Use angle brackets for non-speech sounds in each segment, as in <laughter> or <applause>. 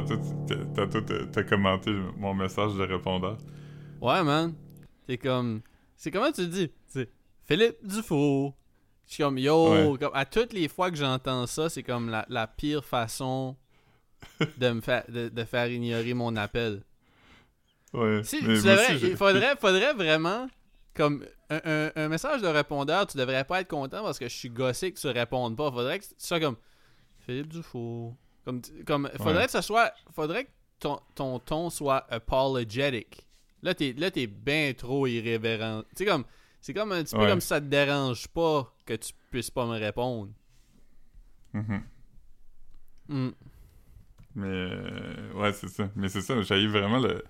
tantôt, t'as- tantôt, t'as t'as commenté mon message de répondeur. Ouais, man. C'est comme. C'est comment tu le dis? C'est Philippe Dufour. Je suis comme, yo, Ouais. comme, à toutes les fois que j'entends ça, c'est comme la, la pire façon de me faire de, de faire ignorer mon appel. Ouais. Si, mais tu moi devrais- aussi, j'ai- il faudrait, faudrait vraiment, comme un, un- un message de répondeur, tu devrais pas être content parce que je suis gossé que tu répondes pas. Faudrait que tu sois comme Philippe Dufour. Comme, comme, faudrait Ouais. que ça soit, faudrait que ton, ton ton soit apologetic. Là, t'es, là, t'es bien trop irrévérent. Sais, comme, c'est comme un petit peu comme si ça te dérange pas que tu puisses pas me répondre. Mhm. Hmm. Mais euh, ouais, c'est ça. Mais c'est ça, j'ai vraiment le,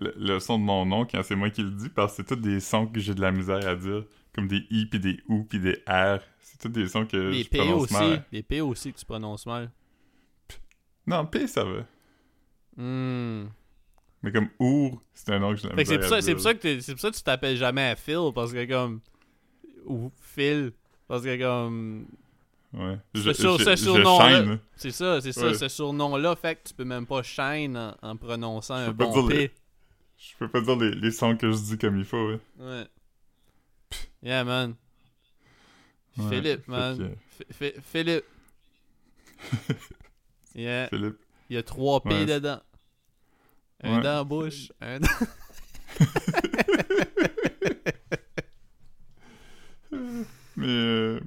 le, le son de mon nom quand c'est moi qui le dis parce que c'est tous des sons que j'ai de la misère à dire. Comme des I, puis des OU, puis des R. C'est tous des sons que Les je P prononce aussi. mal. Les P aussi que tu prononces mal. Non, P, ça va. Hmm. Mais comme OUR, c'est un nom que j'ai de la Fait que c'est pour, ça, c'est dire. pour ça que t'es- c'est pour ça que tu t'appelles jamais Phil parce que comme ou Phil parce que comme Ouais. Ce Je, sur- je- ce je surnom-là. c'est ça c'est ça Ouais. ce surnom là fait que tu peux même pas shine en, en prononçant un peux pas bon P. les- Je peux pas dire les, les sons que je dis comme il faut, ouais. Ouais. Yeah man. Ouais, Philippe man. que, Philippe. <laughs> yeah. Philippe. Il y a trois P Ouais. dedans. Un Ouais. dans la bouche. Un dans... <laughs> Mais euh,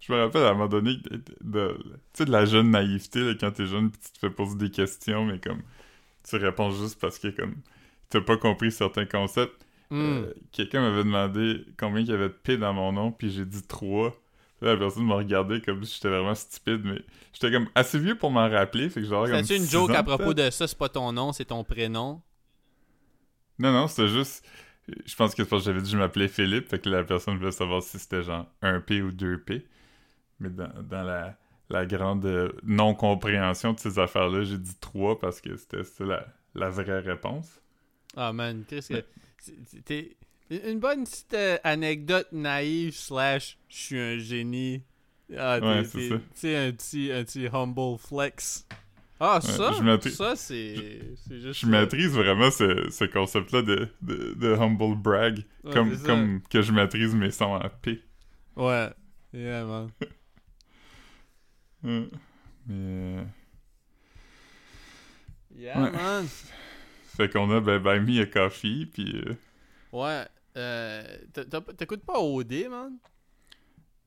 je me rappelle à un moment donné de, de- de la jeune naïveté là, quand t'es jeune pis tu te fais poser des questions, mais comme tu réponds juste parce que comme t'as pas compris certains concepts. Hmm. Euh, Quelqu'un m'avait demandé combien il y avait de P dans mon nom, puis j'ai dit 3. La personne m'a regardé comme si j'étais vraiment stupide, mais j'étais comme assez vieux pour m'en rappeler, fait que genre comme C'est-tu une joke ans, à propos de ça, c'est pas ton nom, c'est ton prénom? Non, non, c'était juste. Je pense que c'est parce que j'avais dit que je m'appelais Philippe, fait que la personne voulait savoir si c'était genre un P ou deux P. Mais dans, dans la, la grande euh, non-compréhension de ces affaires-là, j'ai dit 3 parce que c'était la, la vraie réponse. Ah man, Chris, que c'est- t'es une bonne petite euh, anecdote naïve slash je suis un génie. Ah, Ouais, c'est ça. Tu sais, un petit, un petit humble flex. Ah, ça, ça c'est juste. Je ça. maîtrise vraiment ce, ce concept-là de, de, de humble brag, Ouais, comme, comme que je maîtrise mes sons en P. Ouais. Yeah, <laughs> man. Mais. euh, Yeah, Ouais. man. Fait qu'on a ben, Buy Me a Coffee, puis. euh, Ouais. Euh, T'écoutes pas OD, man?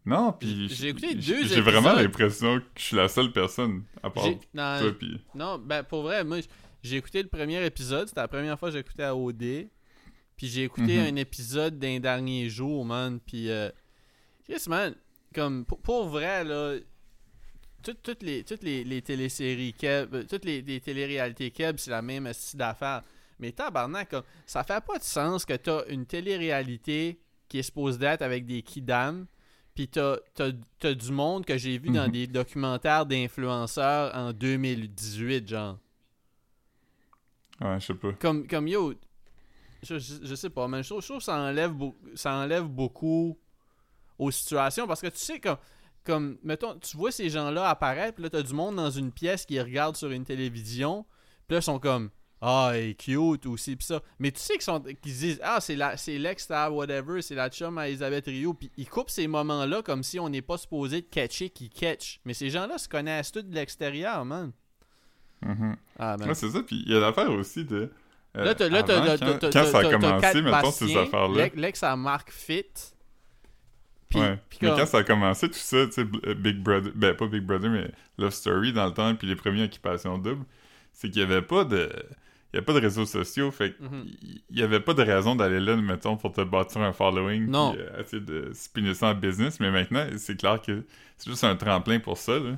Non, puis. J'ai écouté deux J'ai vraiment l'impression que je suis la seule personne, à part non, toi, puis. Non, ben pour vrai, moi j'ai écouté le premier épisode, c'était la première fois que j'écoutais à OD. Puis j'ai écouté Mhm. un épisode d'un dernier jour, man. Puis, euh, Chris, man, comme pour, pour vrai, là, tout- toutes les, toutes les, les téléséries Keb, euh, toutes les, les téléréalités Keb, c'est la même style d'affaires. Mais tabarnak, comme, ça fait pas de sens que t'as une télé-réalité qui est supposée d'être avec des kidams, puis t'as, t'as, t'as du monde que j'ai vu dans Mhm. des documentaires d'influenceurs en 2018, genre. Ouais, je sais pas. Comme, comme yo, je, je, je sais pas, mais je trouve, je trouve que ça enlève, ça enlève beaucoup aux situations parce que tu sais, comme, comme mettons, tu vois ces gens-là apparaître, puis là, t'as du monde dans une pièce qui regarde sur une télévision, puis là, ils sont comme. Ah, elle est cute aussi, pis ça. Mais tu sais qu'ils sont qu'ils se disent Ah, c'est l'ex à whatever, c'est la chum à Elisabeth Rio. Puis ils coupent ces moments-là comme si on n'est pas supposé de catcher qui catch. Mais ces gens-là se connaissent tous de l'extérieur, man. Mhm. Ah. Ouais, c'est ça, puis il y a l'affaire aussi de. euh, Là, t'as, quand, quand ça a commencé, mettons, ces affaires-là. l'ex- à Mark Fit. Puis, ouais. puis mais comme- quand ça a commencé, tout ça, tu sais, euh, Big Brother, ben pas Big Brother, mais Love Story dans le temps, puis les premiers Occupation Double, c'est qu'il y avait pas de. Il y avait pas de réseaux sociaux, fait qu'il Mhm. y avait pas de raison d'aller là, mettons, pour te bâtir un following, Non. puis euh, essayer de spinner ça en business, mais maintenant, c'est clair que c'est juste un tremplin pour ça, là.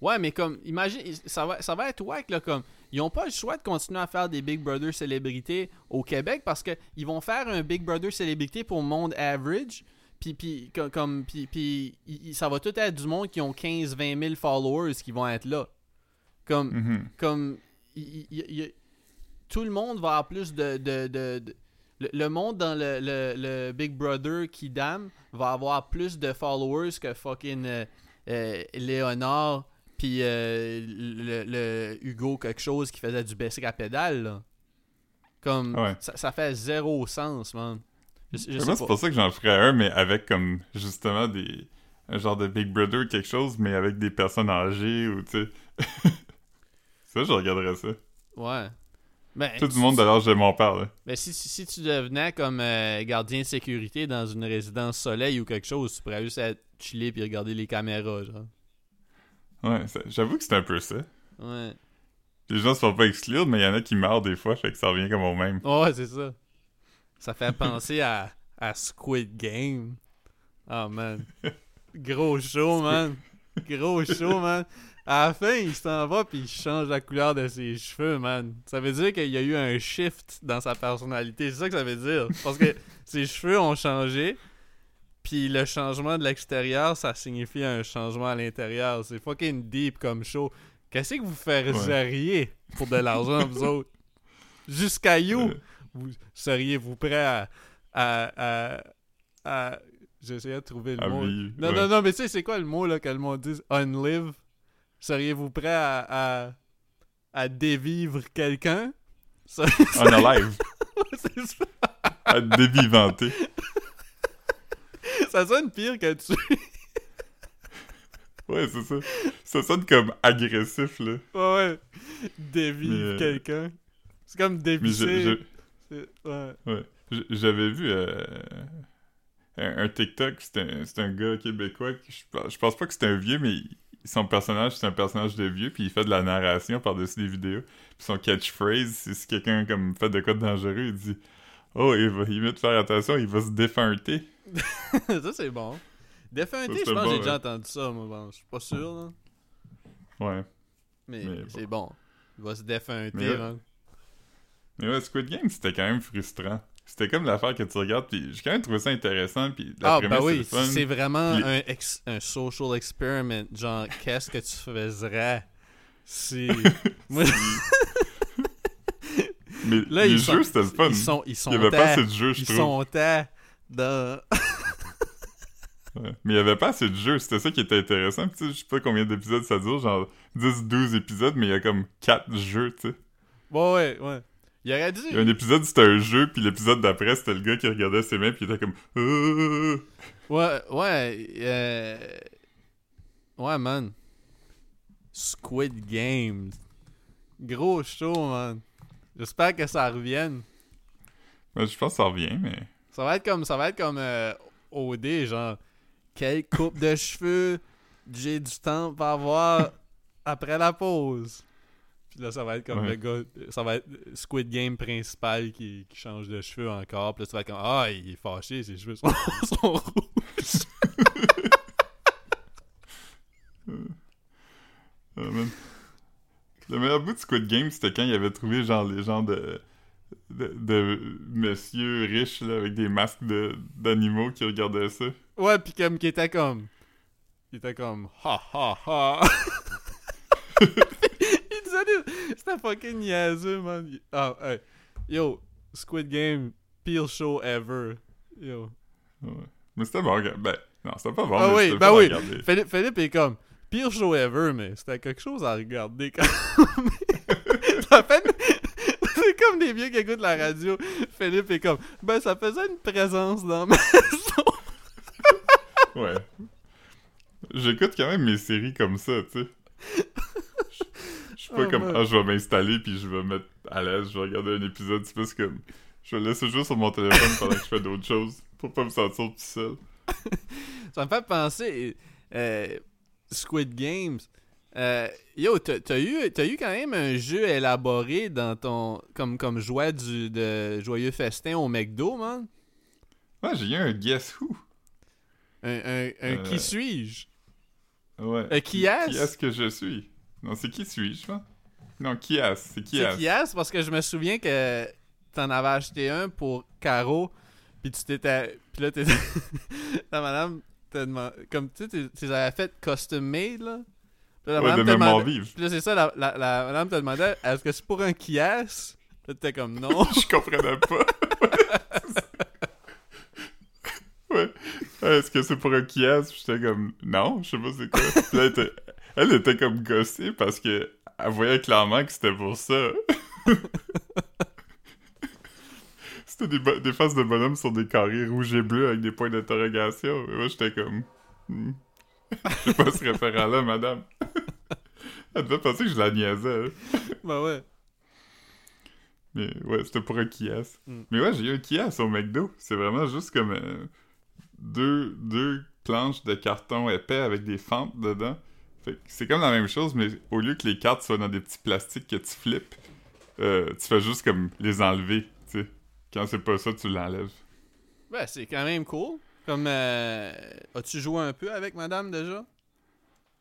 Ouais, mais comme, imagine, ça va, ça va être wack, là, comme, ils ont pas le choix de continuer à faire des Big Brother célébrités au Québec parce que ils vont faire un Big Brother célébrité pour le monde average, puis, puis, co- comme, puis, puis, ça va tout être du monde qui ont 15-20 000 followers qui vont être là. Comme, Mhm. comme il- il- il- tout le monde va avoir plus de, de, de- de- le, le monde dans le, le- le Big Brother qui dame va avoir plus de followers que fucking euh, euh, Léonard puis euh, le, Hugo quelque chose qui faisait du basic à pédale, là. Comme, Ouais. ça, ça fait zéro sens, man. Je, je sais Moi, c'est pour ça que j'en ferais un, mais avec comme justement des. Un genre de Big Brother quelque chose, mais avec des personnes âgées ou tu sais. <laughs> ça, je regarderais ça. Ouais. Ben, Tout le monde de l'âge de mon père, là. Ben, si, si, si tu devenais comme euh, gardien de sécurité dans une résidence soleil ou quelque chose, tu pourrais juste être chiller puis regarder les caméras, genre. Ouais, j'avoue que c'est un peu ça. Ouais. Les gens se font pas exclure, mais il y en a qui meurent des fois, fait que ça revient comme au même. Ouais, c'est ça. Ça fait penser à, à Squid Game. Oh man. <laughs> Gros show, man. Gros show, man. À la fin, il s'en va puis il change la couleur de ses cheveux, man. Ça veut dire qu'il y a eu un shift dans sa personnalité. C'est ça que ça veut dire. Parce que <laughs> ses cheveux ont changé. Puis le changement de l'extérieur, ça signifie un changement à l'intérieur. C'est fucking deep comme show. Qu'est-ce que vous faisiez pour de l'argent, vous autres? Jusqu'à you, Euh, vous seriez-vous prêt à. à, à, à- J'essayais de trouver le à mot. Non, ouais. non, non, mais tu sais, c'est quoi le mot là, que le monde dit? Unlive? Seriez-vous prêt à, à, à dévivre quelqu'un? Ça- On alive. <laughs> c'est ça. à dévivanter. ça sonne pire que tu. <laughs> Ouais, c'est ça. Ça sonne comme agressif, là. ouais, ouais. Dévivre euh, quelqu'un. C'est comme dévisser. je- C'est- Ouais. J'avais vu euh, un, un TikTok, c'était un, un gars québécois, qui- je, pense- pas que c'était un vieux, mais son personnage, c'est un personnage de vieux, puis il fait de la narration par-dessus des vidéos. Puis son catchphrase, c'est si quelqu'un comme fait de quoi de dangereux, il dit « Oh, il va il va te faire attention, il va se défunter. <laughs> ça, c'est bon. Défunté, Ça, je pense que j'ai déjà entendu ça, moi. Bon, je suis pas sûr, là. » Ouais. Mais, Mais c'est bon. Il va se défunter, Mais man. Mais ouais, Squid Game, c'était quand même frustrant. C'était comme l'affaire que tu regardes, puis j'ai quand même trouvé ça intéressant, puis la Ah, bah oui, c'est vraiment un, ex- un social experiment. Genre, qu'est-ce que tu ferais si. <laughs> Moi, Mais <laughs> là, les ils jeux, c'était le fun. Ils sont, ils sont Il y avait pas assez de jeux, je Ils trouve. sont à dans. <laughs> Ouais. Mais il y avait pas assez de jeux, c'était ça qui était intéressant. Puis, tu sais, je sais pas combien d'épisodes ça dure, genre 10-12 épisodes, mais il y a comme 4 jeux, tu sais. Ouais, ouais, ouais. Il aurait dû. Il y a un épisode, c'était un jeu, puis l'épisode d'après, c'était le gars qui regardait ses mains, puis il était comme... Euh... Ouais, ouais. euh, Ouais, man. Squid Games. Gros show, man. J'espère que ça revienne. Ouais, je pense que ça revient, mais... Ça va être comme ça va être comme euh, OD genre quelle coupe de cheveux j'ai du temps pour avoir <laughs> après la pause? Là ça va être comme Ouais. le gars ça va être Squid Game principal qui, qui change de cheveux encore. Puis là ça va être comme ah il est fâché ses cheveux sont, <laughs> sont rouges. Ah, man. Le meilleur bout de Squid Game, c'était quand il avait trouvé, genre, les gens de... De, de monsieur riches, là, avec des masques de- d'animaux qui regardaient ça. Ouais puis comme qui était comme il était comme ha ha ha. <laughs> c'était fucking niaiseux man. Ah hey. yo Squid Game pire show ever. Yo. Ouais. Mais c'était bon. Ben, non, c'était pas bon, Ah mais oui, ben oui. Philippe, Philippe est comme pire show ever, mais c'était quelque chose à regarder quand même. <laughs> ça fait <laughs> C'est comme des vieux qui écoutent la radio. Philippe est comme ben ça faisait une présence dans ma maison. Ouais. J'écoute quand même mes séries comme ça, tu sais. <laughs> Suis pas Oh, comme, man. ah, je vais m'installer puis je vais me mettre à l'aise, je vais regarder un épisode, c'est plus comme, je vais laisser jouer sur mon téléphone pendant que je fais d'autres choses, pour pas me sentir tout seul. <laughs> Ça me fait penser euh, Squid Games. Euh, yo, t'as eu, t'as eu quand même un jeu élaboré dans ton comme comme jouet du de joyeux festin au McDo, man? Ouais, j'ai eu un Guess Who. Un, un, un Euh, qui suis-je? Ouais. Un qui est Qui est-ce que je suis? Non, c'est qui suis-je? Non, qui est-ce? C'est qui C'est est parce que je me souviens que t'en avais acheté un pour Caro, puis tu t'étais. Puis là, t'étais. <laughs> la madame t'a demandé. Comme tu sais, tu les avais fait custom made, là. Puis là, la Ouais, de madame mémoire demandé- vive. Puis là, c'est ça, la, la, la madame te demandait est-ce que c'est pour un kias Là, t'étais comme non. <laughs> je comprenais pas. ouais. Est-ce que c'est pour un kiosque? J'étais comme, non, je sais pas c'est quoi. Puis là, elle était, comme gossée parce que elle voyait clairement que c'était pour ça. <laughs> c'était des, faces de bonhomme sur des carrés rouges et bleus avec des points d'interrogation. Et moi, j'étais comme... Hmm. <laughs> Je sais pas ce référent-là, madame. <laughs> Elle devait penser que je la niaisais. Ben ouais. Mais ouais, c'était pour un Kias. Mm. Mais ouais, j'ai eu un Kias au McDo. C'est vraiment juste comme euh, deux, deux planches de carton épais avec des fentes dedans. Fait que c'est comme la même chose, mais au lieu que les cartes soient dans des petits plastiques que tu flippes, euh, tu fais juste comme les enlever, tu sais. Quand c'est pas ça, tu l'enlèves. Ben, c'est quand même cool. Comme, euh, as-tu joué un peu avec madame déjà?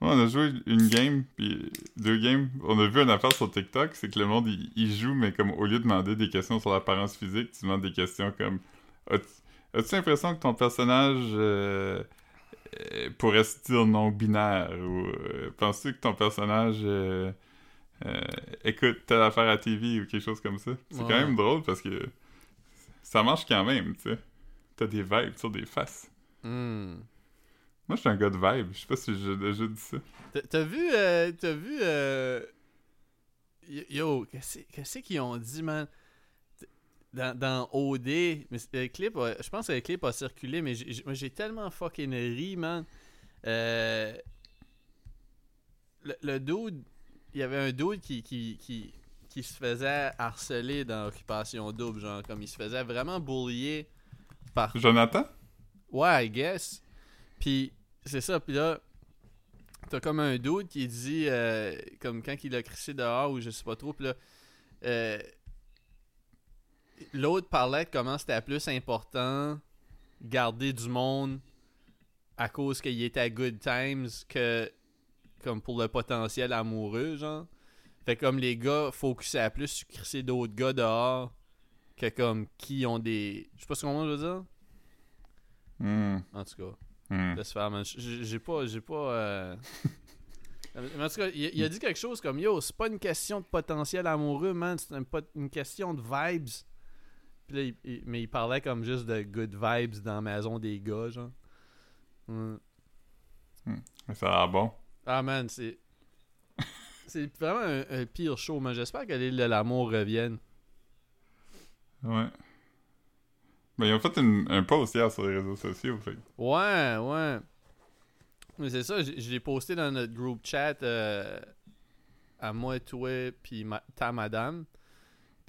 Ouais, on a joué une game, puis deux games. On a vu une affaire sur TikTok, c'est que le monde, il, il joue, mais comme au lieu de demander des questions sur l'apparence physique, tu demandes des questions comme As-tu l'impression que ton personnage euh, pourrait se dire non-binaire Ou euh, penses-tu que ton personnage euh, euh, écoute telle affaire à TV ou quelque chose comme ça? C'est Ouais. quand même drôle parce que ça marche quand même, tu sais. T'as des vibes sur des faces. Hmm. Moi, je suis un gars de vibe. Je sais pas si j'ai déjà dit ça. T'as- vu, euh, t'as vu, euh, yo, qu'est-ce qu'est-ce qu'ils ont dit, man? Dans, dans OD, mais le clip, a- je pense que le clip a circulé, mais j'ai- j'ai moi, j'ai tellement fucking ri, man. Euh, le, le dude, il y avait un dude qui, qui, qui, qui se faisait harceler dans Occupation Double, genre, comme il se faisait vraiment bullier par Jonathan? Ouais, I guess. Puis c'est ça, puis là, t'as comme un dude qui dit, euh, comme quand il a crissé dehors ou je sais pas trop, puis là, euh, l'autre parlait de comment c'était plus important garder du monde à cause qu'il était à good times que comme pour le potentiel amoureux, genre. Fait comme les gars focusaient plus sur crisser d'autres gars dehors que comme qui ont des... Je sais pas ce qu'on veut dire. Hmm, En tout cas. hmm. Laisse faire, man. J'ai pas. J'ai pas. euh, <laughs> en tout cas, il, il a dit quelque chose comme Yo, c'est pas une question de potentiel amoureux, man. C'est une question de vibes. Puis là, il- il- mais il parlait comme juste de good vibes dans la maison des gars, genre. Mais Ça a l'air bon. Ah, man, c'est. <laughs> C'est vraiment un, un pire show, man. J'espère que l'île de l'amour revienne. Ouais. Ben, ils ont fait une- un post hier sur les réseaux sociaux. Fait. Ouais, ouais. Mais c'est ça, je je l'ai posté dans notre groupe chat euh, à moi, toi, puis ma- ta madame.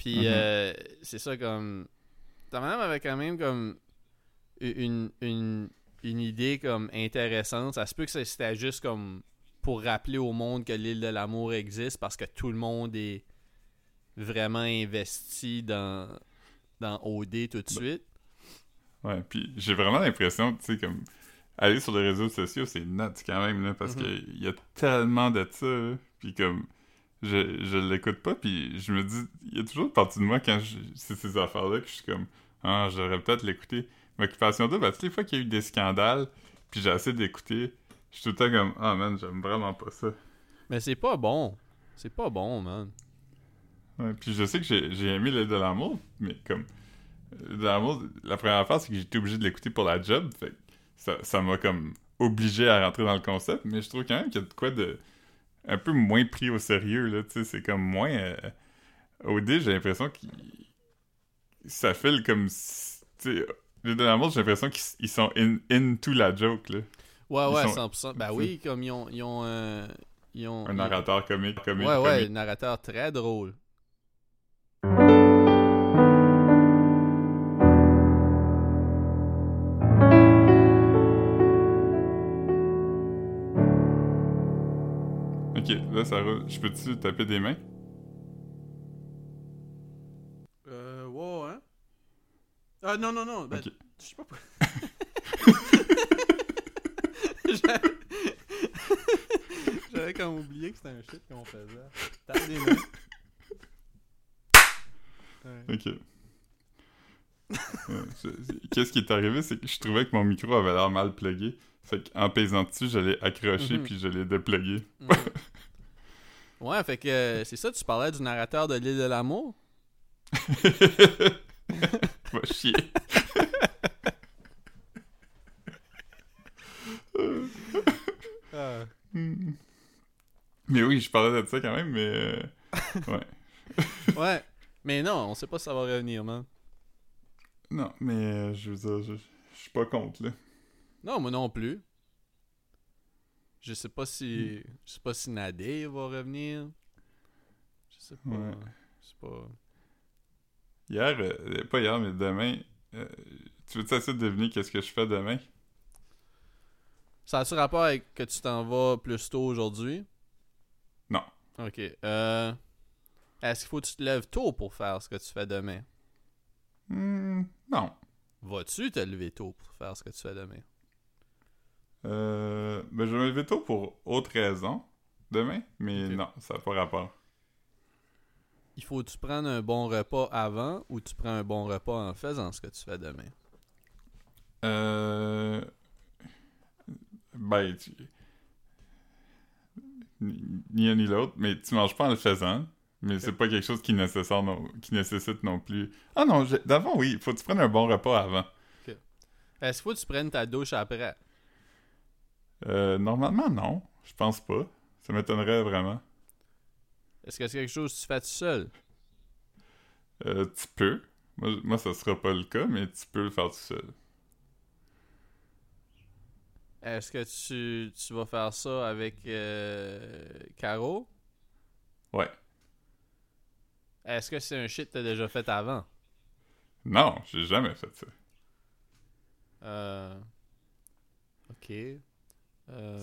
Puis Mhm. euh, c'est ça comme. Ta madame avait quand même comme une, une, une idée comme intéressante. Ça se peut que c'était juste comme pour rappeler au monde que l'île de l'amour existe parce que tout le monde est vraiment investi dans, dans OD tout de suite. Ouais, puis j'ai vraiment l'impression, tu sais, comme. Aller sur les réseaux sociaux, c'est nuts quand même, là, parce Mhm. qu'il y a tellement de ça. Puis comme. Je, je l'écoute pas, puis je me dis. Il y a toujours une partie de moi quand c'est ces affaires-là que je suis comme. Ah, j'aurais peut-être l'écouter. Occupation Double, à toutes les fois qu'il y a eu des scandales, puis j'ai essayé d'écouter, je suis tout le temps comme. Ah, man, j'aime vraiment pas ça. Mais c'est pas bon. C'est pas bon, man. Ouais, puis je sais que j'ai aimé l'aide de l'amour, mais comme. L'aide de l'amour, la première affaire, c'est que j'étais obligé de l'écouter pour la job. Fait que ça ça m'a comme obligé à rentrer dans le concept, mais je trouve quand même qu'il y a de quoi de. Un peu moins pris au sérieux, là. Tu sais, c'est comme moins. euh, OD, j'ai l'impression qu'il. ça fait comme. Tu sais, l'amour, j'ai l'impression qu'ils ils sont in, into la joke, là. Ouais, Ils ouais, sont- 100%. Ben oui, comme ils ont. Ils ont, euh, ils ont Un narrateur comique, comique, Ouais, ouais, comique. un narrateur très drôle. Ok, là, ça roule. Je peux-tu taper des mains? Euh, ouais, hein? Ah, non, non, non. Ben. Je sais pas pourquoi. <laughs> J'avais- comme oublié que c'était un shit qu'on faisait. Tape des mains. Ouais. Ok. Qu'est-ce qui est arrivé, c'est que je trouvais que mon micro avait l'air mal plugué. Fait qu'en pesant dessus, je l'ai accroché Mhm. puis je l'ai déplugué. Ouais. Ouais, fait que euh, c'est ça, tu parlais du narrateur de l'île de l'amour? <laughs> Va chier. Ah. Hmm. Mais oui, je parlais de ça quand même, mais... euh, ouais. <laughs> Ouais. Mais non, on sait pas si ça va revenir, man. Non, mais euh, je veux dire, je, je suis pas contre, là. Non, moi non plus. Je sais pas si. Je sais pas si Nadir va revenir. Je sais pas. Ouais. Je sais pas. Hier, euh, pas hier, mais demain, euh, tu veux-tu essayer de deviner qu'est-ce que je fais demain? Ça a-tu rapport avec que tu t'en vas plus tôt aujourd'hui? Non. Ok. Euh. Est-ce qu'il faut que tu te lèves tôt pour faire ce que tu fais demain? Hmm, non. Vas-tu te lever tôt pour faire ce que tu fais demain? Euh, ben, je vais me lever tôt pour autre raison demain, mais non, ça n'a pas rapport. Il faut que tu prennes un bon repas avant ou tu prends un bon repas en faisant ce que tu fais demain? Euh... Ben, tu- ni un ni l'autre, mais tu manges pas en le faisant, mais c'est pas quelque chose qui, nécessaire non... qui nécessite non plus... Ah non, d'avant, oui, faut que tu prennes un bon repas avant. Est-ce qu'il faut que tu prennes ta douche après? Euh, normalement, non, je pense pas. Ça m'étonnerait vraiment. Est-ce que c'est quelque chose que tu fais tout seul? Euh, tu peux. Moi, moi, ça sera pas le cas, mais tu peux le faire tout seul. Est-ce que tu, tu vas faire ça avec euh, Caro? Ouais. Est-ce que c'est un shit que t'as déjà fait avant? Non, j'ai jamais fait ça. Euh... Ok. Euh...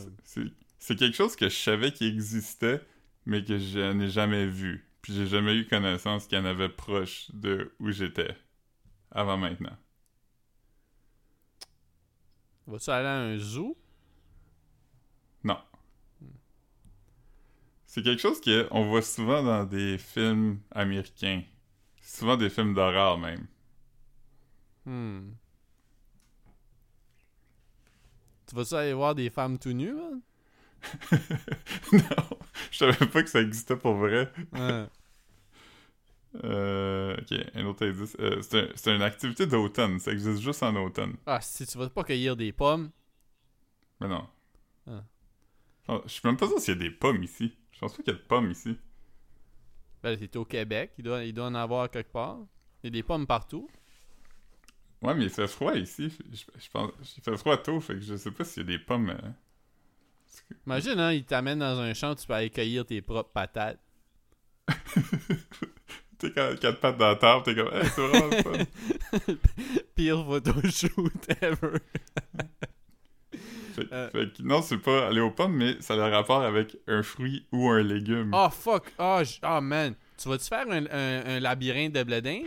C'est quelque chose que je savais qu'il existait, mais que je n'ai jamais vu. Puis j'ai jamais eu connaissance qu'il y en avait proche de où j'étais. Avant maintenant. Vas-tu aller à un zoo? Non. C'est quelque chose qu'on voit souvent dans des films américains. Souvent des films d'horreur même. Hmm. Tu vas-tu aller voir des femmes tout nues, man? <laughs> non, je savais pas que ça existait pour vrai. Ouais. <laughs> Euh, ok, un autre indice. Euh, c'est un- c'est une activité d'automne. Ça existe juste en automne. Ah, si tu vas pas cueillir des pommes. Mais non. Ah. Je je suis même pas sûr s'il y a des pommes ici. Je pense pas qu'il y a de pommes ici. Ben, t'es au Québec, il doit, il doit en avoir quelque part. Il y a des pommes partout. Ouais, mais il fait froid ici. Je, je pense, il fait froid tôt, fait que je sais pas s'il y a des pommes. euh. Que- Imagine, hein, il t'amène dans un champ, tu peux aller cueillir tes propres patates. <laughs> T'es quatre, quatre pattes dans la table, t'es comme, hey, c'est vraiment le fun. <laughs> Pire photoshoot ever. Fait, Euh. fait que non, c'est pas aller aux pommes, mais ça a le rapport avec un fruit ou un légume. Oh fuck, oh, oh, man. Tu vas-tu faire un, un- un labyrinthe de bledin?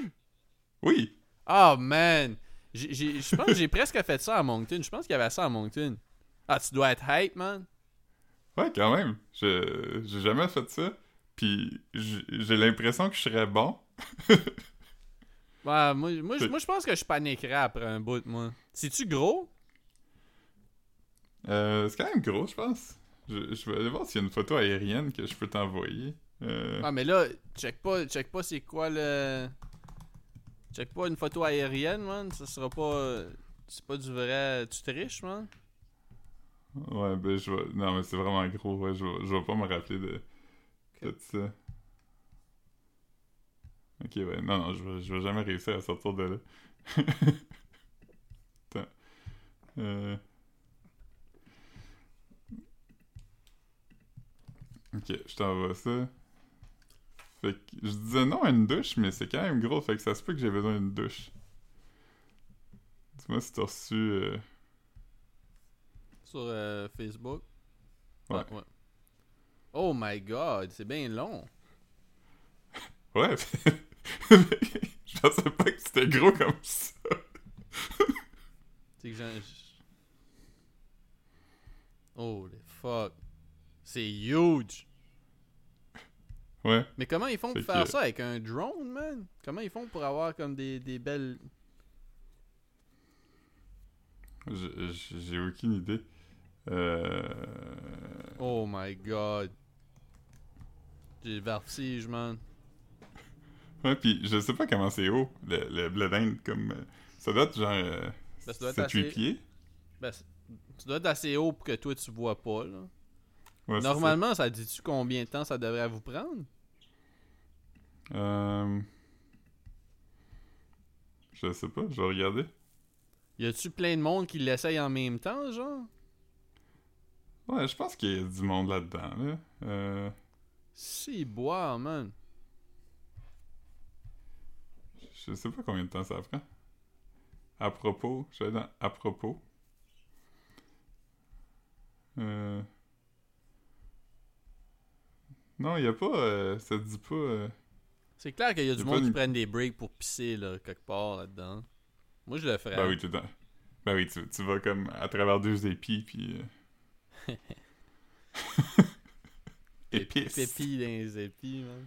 Oui! Oh man. Je pense que j'ai <laughs> presque fait ça à Moncton. Je pense qu'il y avait ça à Moncton. Ah, tu dois être hype, man. Ouais, quand même. J'ai jamais fait ça. Puis j'ai l'impression que je serais bon. <laughs> Ouais, moi, moi, moi, je pense que je paniquerais après un bout, moi. C'est-tu gros? Euh, c'est quand même gros, je pense. Je, je vais aller voir s'il y a une photo aérienne que je peux t'envoyer. Euh, Ah, mais là, check pas, check pas c'est quoi le. Check pas une photo aérienne, man. Ça sera pas. C'est pas du vrai. Tu triches, man? Ouais, ben je vais... Non, mais c'est vraiment gros, ouais, je vais, je vais pas me rappeler de, de ça. Ok, ouais, non, non, je vais, je vais jamais réussir à sortir de là. <laughs> Attends. Euh... Ok, je t'envoie ça. Fait que je disais non à une douche, mais c'est quand même gros, fait que ça se peut que j'ai besoin d'une douche. Dis-moi si t'as reçu... euh, Sur euh, Facebook? Ouais. Oh my god, c'est bien long. Ouais. <laughs> je pensais pas que c'était gros comme ça. C'est que j'en- j- Holy fuck. C'est huge. Ouais. Mais comment ils font pour faire que- ça avec un drone, man? Comment ils font pour avoir comme des, des belles. J'ai aucune idée. Euh... Oh my god. J'ai le vertige, man. Ouais, pis je sais pas comment c'est haut, le, le blé d'Inde, comme... euh, Ça doit être genre... Euh, Ben, ça doit être 7-8 assez- pieds. Ben, tu dois être assez haut pour que toi tu vois pas, là. Ouais, c'est Normalement, ça dit-tu combien de temps ça devrait vous prendre? Euh... Je sais pas, je vais regarder. Y a-tu plein de monde qui l'essaye en même temps, genre? Ouais, je pense qu'il y a du monde là-dedans, là. Euh... Si, boire, man. Je sais pas combien de temps ça prend. À propos, je vais dans à propos. Euh... Non, il y a pas. euh, ça dit pas. euh, C'est clair qu'il y a du monde qui prennent des breaks pour pisser, là, quelque part là-dedans. Moi, je le ferais. Ben oui, tout temps. Ben oui, tu, tu vas comme à travers deux épis, puis. euh, <laughs> Épices. Pépi dans les épis, man.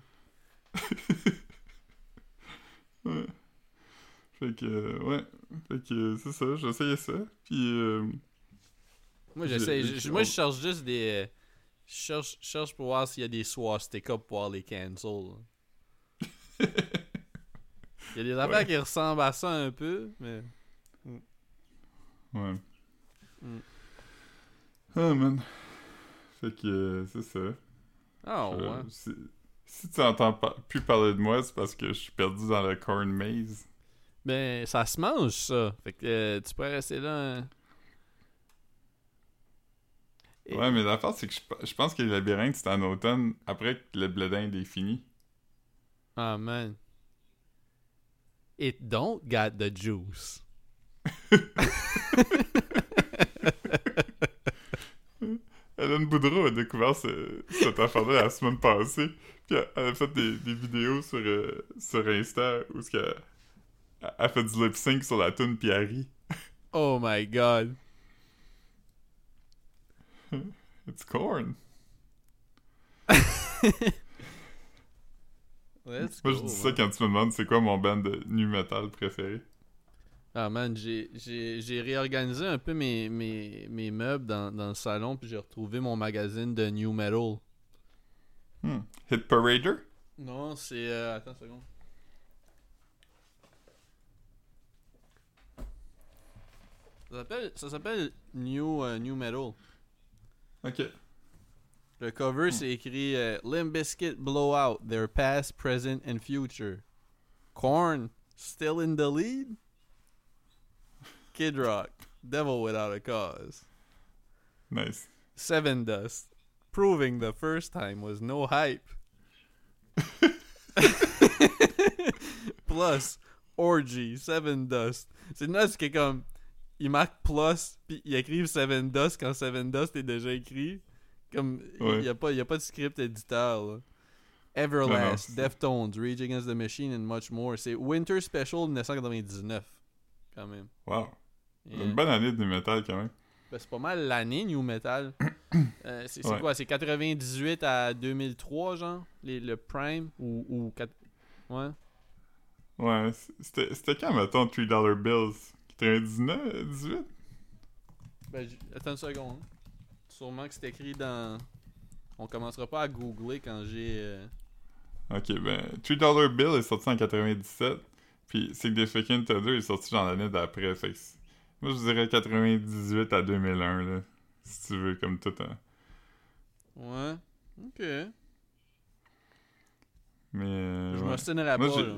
<laughs> Ouais. Fait que, euh, ouais. Fait que, c'est ça, j'essayais ça. Puis, euh, Moi, j'essaie. Moi, je cherche juste des. Je cherche, cherche pour voir s'il y a des swastikas pour pouvoir les cancel. <laughs> Il y a des affaires Ouais. qui ressemblent à ça un peu, mais. ouais. Mm. Ah, man. Fait que, euh, c'est ça. Ah, Je- ouais. si, si tu entends pas, plus parler de moi, c'est parce que je suis perdu dans le corn maze. Ben, ça se mange, ça. Fait que euh, tu pourrais rester là. hein. Et- Ouais, mais l'affaire, c'est que je, pe- je pense que le labyrinthe, c'est en automne, après que le blé d'Inde est fini. Ah, man. It don't got the juice. <laughs> Hélène Boudreau a découvert ce- cette affaire-là la semaine passée. Puis elle, a fait des, des vidéos sur, euh, sur Insta où ce elle- elle fait du lip sync sur la tune rit. Oh my god. It's corn. <laughs> Let's Moi, go, je dis ça man. quand tu me demandes c'est quoi mon band de nu metal préféré? Ah man, j'ai- réorganisé un peu mes, mes, mes meubles dans, dans le salon, puis j'ai retrouvé mon magazine de New Metal. Hmm. Hit Parader? Non, c'est... euh, attends une seconde. Ça s'appelle- Ça s'appelle New, euh, New Metal. Ok. Le cover, hmm. c'est écrit euh, Blowout, their past, present and future. Corn, still in the lead? Kid Rock, Devil Without a Cause. Nice. Seven Dust, proving the first time was no hype. <laughs> <laughs> plus, Orgy, Seven Dust. C'est nuts que comme, ils marquent plus, puis ils écrivent Seven Dust quand Seven Dust est déjà écrit. Comme, il Ouais. n'y a, pas- y a pas de script éditeur, là. Everlast, Deftones, Rage Against the Machine and much more. C'est Winter Special 1999, quand même. Wow. Yeah. Une bonne année de metal quand même. Ben, c'est pas mal l'année New Metal. <coughs> Euh, c'est Ouais. quoi? C'est 98 à 2003, genre? Les, Le Prime Ou. ou Ouais. Ouais, c'était c'était quand, mettons, 3$ Bills? 99, 18? Ben, attends une seconde. Sûrement que c'est écrit dans. On commencera pas à googler quand j'ai. euh, Ok, ben, 3$ Bill est sorti en 97, puis Significant Other est sorti dans l'année d'après, fait que c'est- moi je dirais 98 à 2001, là, si tu veux, comme tout un... Ouais. Ok. Mais, euh, Je ouais. m'obstinerai pas, là.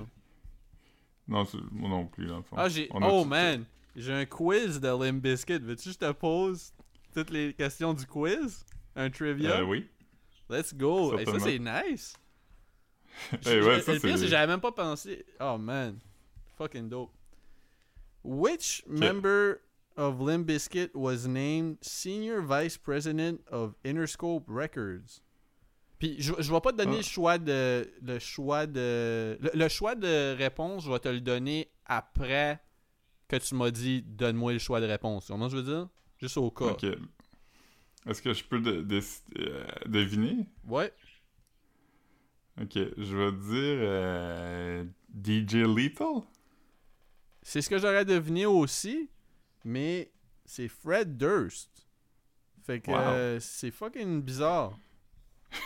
Non, moi non plus, dans le fond. Ah, j'ai. Oh man J'ai un quiz de Limp Bizkit. Veux-tu que je te pose toutes les questions du quiz? Un trivia? Euh, oui. Let's go Hey, Ça, c'est nice <laughs> ouais, ça le pire, c'est j'avais même pas pensé. Oh man. Fucking dope. Which member of Limp Bizkit was named Senior Vice President of Interscope Records? Puis je, je vais pas te donner Ah. le choix de le choix de le, le choix de réponse, je vais te le donner après que tu m'as dit donne-moi le choix de réponse. Comment je veux dire? Juste au cas. Ok. Est-ce que je peux de- de- euh, deviner? Ouais. Ok, je vais dire euh, DJ Lethal? C'est ce que j'aurais deviné aussi, mais c'est Fred Durst. Fait que Wow. euh, c'est fucking bizarre. <laughs>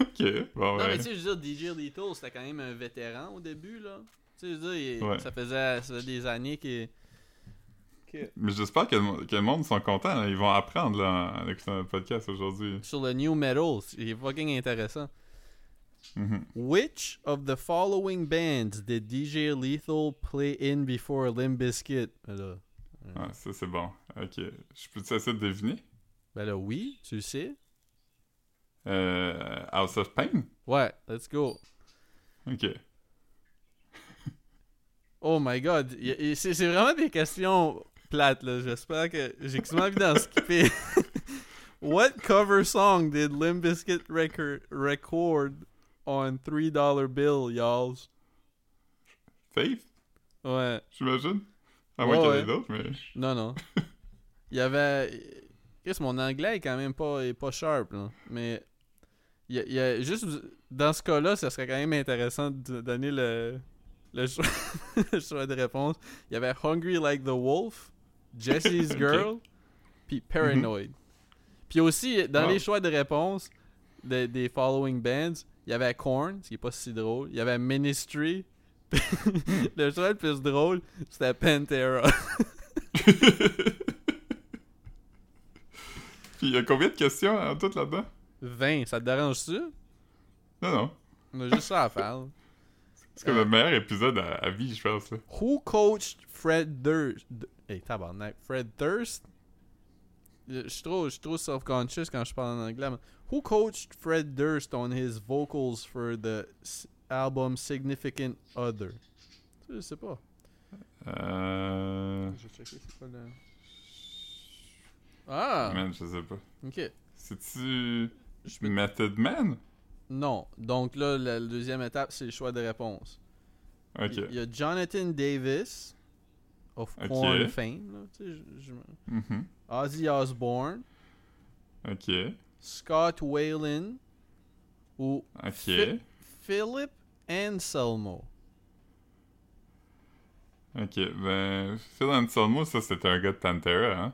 Ok, bon, Non, ouais. mais tu sais, je veux dire, DJ Lethal, c'était quand même un vétéran au début, là. Tu sais, je veux dire, il- Ouais. ça, faisait, ça faisait des années Ok. Mais j'espère que, que le monde sont contents. là. Ils vont apprendre là, écoutant notre podcast aujourd'hui. Sur le new metal, c'est fucking intéressant. Mhm. Which of the following bands did DJ Lethal play in before Limp Bizkit? Ben là, Ah, ça, c'est bon. Ok. Je peux-tu essayer de deviner? ben là, oui, tu le sais. Euh, House of Pain? Ouais, let's go. Ok. Oh my god, c'est c'est vraiment des questions plates là. J'espère que j'ai quasiment envie d'en skipper. <laughs> What cover song did Limp Bizkit record, record on $3 bill, y'all? Faith? Ouais. J'imagine? À moins Ouais, qu'il y en ait ouais. d'autres, mais... Non, non. <laughs> Il y avait. Qu'est-ce mon anglais est quand même pas, est pas sharp, là. Mais. Il y a, il y a juste. Dans ce cas-là, ça serait quand même intéressant de donner le. Le choix, <laughs> le choix de réponse. Il y avait Hungry Like the Wolf, Jesse's. <laughs> Girl, puis Paranoid. Puis aussi, dans Wow. les choix de réponse de- des following bands, il y avait Korn, ce qui est pas si drôle. Il y avait Ministry. <laughs> le choix le plus drôle, c'était Pantera. Puis il y a combien de questions en tout là-dedans? 20, ça te dérange-tu? Non, non. On a juste ça à faire. C'est comme Euh. le meilleur épisode à, à vie, je pense. Là. Who coached Fred Durst? Hey, tabarnak. Fred Durst? Je suis trop, trop self-conscious quand je parle en anglais. mais Who coached Fred Durst on his vocals for the s- album Significant Other? Je sais pas. Euh... Je vais checker c'est quoi le... Ah! Man, je sais pas. Ok. C'est-tu Je peux- Method Man? Non. Donc là, la, la deuxième étape, c'est le choix de réponse. Ok. Il y a Jonathan Davis, of Ok. Korn fame. Là, tu sais, je- je- Mhm. Ozzy Osbourne, Ok. Scott Whalen ou Ok. Fi- Philip Anselmo. Ok. Ben, Phil Anselmo, ça, c'était un gars de Pantera, hein?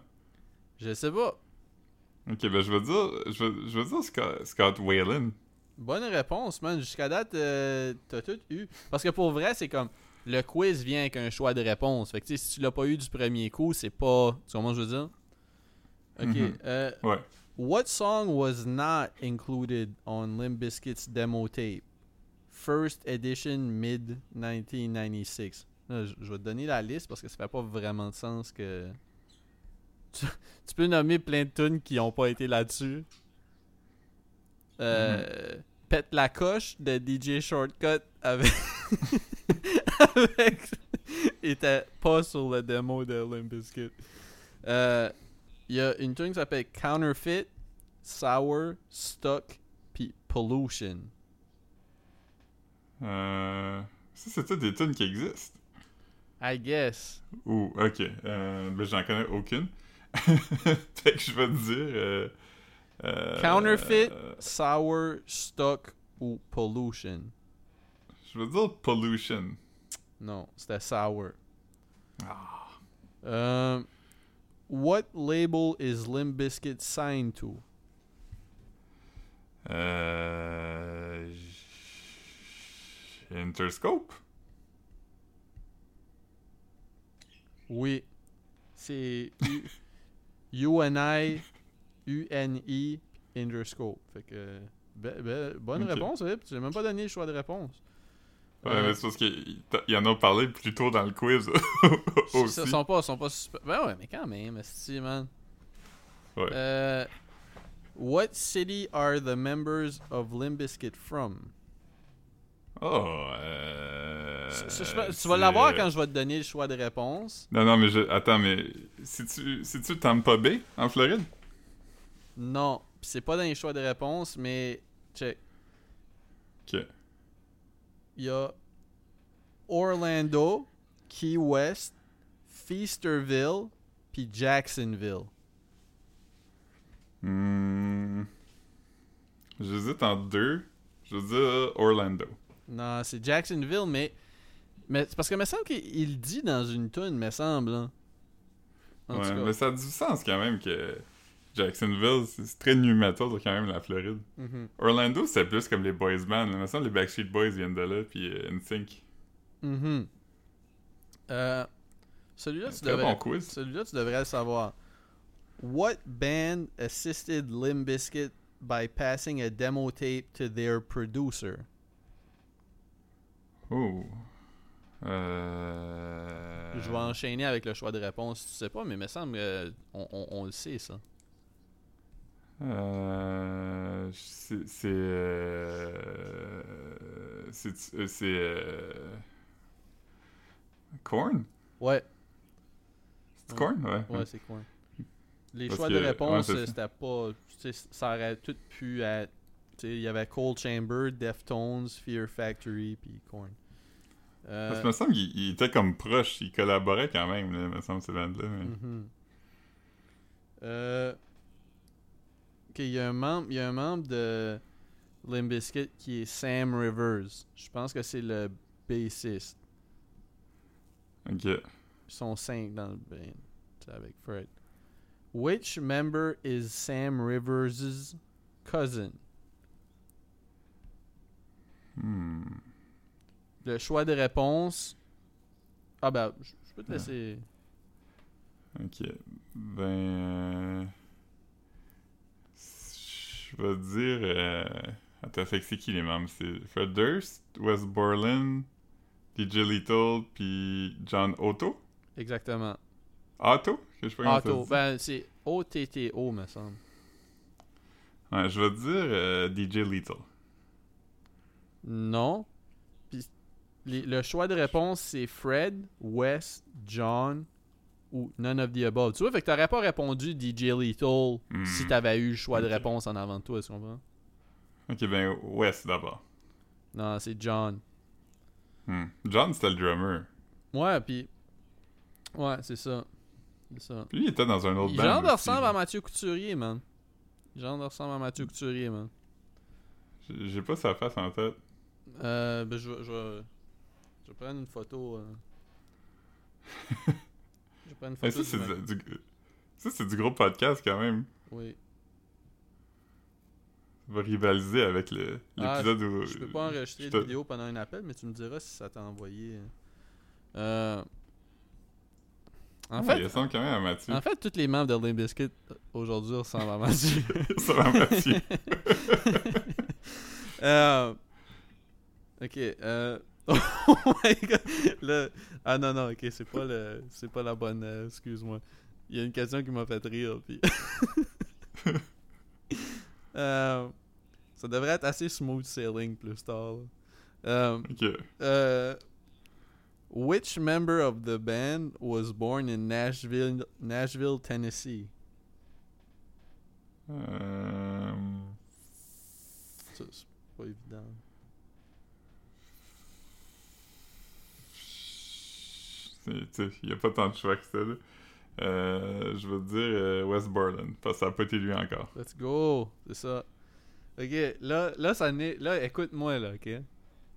Je sais pas. Ok, ben, je veux dire... Je veux, je veux dire Scott, Scott Whalen. Bonne réponse, man. Jusqu'à date, euh, t'as tout eu. Parce que pour vrai, c'est comme le quiz vient avec un choix de réponse. Fait que tu sais, si tu l'as pas eu du premier coup, c'est pas. Tu comprends ce que je veux dire? Ok. Mhm. euh, Ouais. What song was not included on Limp Bizkit's demo tape? First edition mid 1996. Là, je, je vais te donner la liste parce que ça fait pas vraiment de sens que. <laughs> Tu, tu peux nommer plein de tunes qui ont pas été là-dessus. Euh, Pète la coche de DJ Shortcut avec. <laughs> avec. était pas sur le démo de Limp Bizkit. Euh, il y a une tune qui s'appelle Counterfeit, Sour, Stuck, puis Pollution. Euh... Ça, c'est tout des tunes qui existent? I guess. Ou, ok. Euh, ben, j'en connais aucune. <laughs> fait que je vais te dire... euh, euh, Counterfeit, Sour, Stuck Pollution. je vais dire Pollution. Non, c'était Sour. Ah. Um, what label is Limp Bizkit signed to? Euh... Interscope? Oui. C'est and UNI, UNI, Interscope. Fait que. be- be- bonne Ok. réponse, Philippe. Tu n'as même pas donné le choix de réponse. Ouais, Euh, mais c'est parce qu'il y en a parlé plus tôt dans le quiz <laughs> aussi. Ils sont pas, sont pas super. Ben ouais, mais quand même, esti, man. Ouais. Euh, what city are the members of Limp Bizkit from? Oh, euh... Je- je- je- tu vas l'avoir euh, quand je vais te donner le choix de réponse. Non, non, mais je... Attends, mais... C'est-tu c'est-tu Tampa Bay, en Floride? Non, Pis c'est pas dans les choix de réponse, mais check. Ok. Il y a Orlando, Key West, Feasterville, puis Jacksonville. Hmm... J'hésite en deux. Je veux dire Orlando. Non, c'est Jacksonville, mais. Mais c'est parce que me semble qu'il dit dans une tune, me semble. hein. En tout ouais, cas. mais ça a du sens quand même que Jacksonville, c'est très nu metal quand même la Floride. Mhm. Orlando, c'est plus comme les boys band. Il me semble que les Backstreet Boys viennent de là, puis euh, NSYNC. Mhm. Euh, Celui-là, tu devrais. bon. Celui-là, tu devrais le savoir. What band assisted Limp Bizkit by passing a demo tape to their producer? Oh. Euh... Je vais enchaîner avec le choix de réponse tu sais pas, mais il me semble qu'on on, on le sait, ça. Euh... C'est... C'est... euh, C'est... euh, C'est... euh, Korn? Ouais, C'est Korn? Ouais. ouais, c'est quoi? Les Parce choix que- de réponse, ouais, c'était pas. Ça aurait tout pu être. Il y avait Cold Chamber, Deftones, Fear Factory, puis Korn. Euh, Parce que me semble qu'il il était comme proche, il collaborait quand même, là, me semble, ces bandes-là. mais- Mhm. Euh, Ok, il y a un membre, il y a un membre de Limp Bizkit qui est Sam Rivers. Je pense que c'est le bassiste. Ok. Ils sont cinq dans le band. C'est avec Fred. Which member is Sam Rivers' cousin? Hmm. Le choix de réponse? Ah ben, je peux te laisser. Ok. Ben. euh, Je vais te dire. Euh... Attends, fait que c'est qui les membres? C'est Fred Durst, Wes Borland, DJ Little, puis John Otto? Exactement. Otto? Que je pas se dit. Ben, c'est O-T-T-O, me semble. Ouais, je vais te dire euh, DJ Little. Non. Puis le choix de réponse, c'est Fred, Wes, John ou none of the above. Tu vois, fait que t'aurais pas répondu DJ Lethal Hmm. si t'avais eu le choix de réponse en avant de toi, tu comprends? Ok, ben Wes d'abord. Non, c'est John. Hmm. John, c'était le drummer. Ouais, puis... Ouais, c'est ça. C'est ça. Puis lui, il était dans un autre band. genre de ressemble à Mathieu Couturier, man. Il genre de ressemble à Mathieu Couturier, man. J'ai pas sa face en tête. Euh, ben, je vais... Je vais, je vais prendre une photo... euh. <laughs> une ça, c'est du, du- ça, c'est du gros podcast quand même. Oui. Ça va rivaliser avec Ah, l'épisode où. Je peux pas enregistrer de vidéo pendant un appel, mais tu me diras si ça t'a envoyé. Euh... En, il fait, ressemble quand même à Mathieu. en fait, tous les membres de Bizkit aujourd'hui ressemblent à Mathieu. <laughs> Ça va, Mathieu. <laughs> Euh, Ok. Euh... <laughs> oh my god. Le- Ah non, non, ok, c'est pas, le... c'est pas la bonne. euh, Excuse-moi. Il y a une question qui m'a fait rire. Puis... <laughs> Euh, Ça devrait être assez smooth sailing plus tard. là. Euh, ok. Uh, which member of the band was born in Nashville, Nashville, Tennessee? Ça, c'est pas évident. c'est- tu sais, Il n'y a pas tant de choix que ça. Là. Euh, je vais te dire euh, West Borland, parce que ça n'a pas été lui encore. Let's go, c'est ça. Ok, là, là, ça n'est. Là, écoute-moi, là, ok?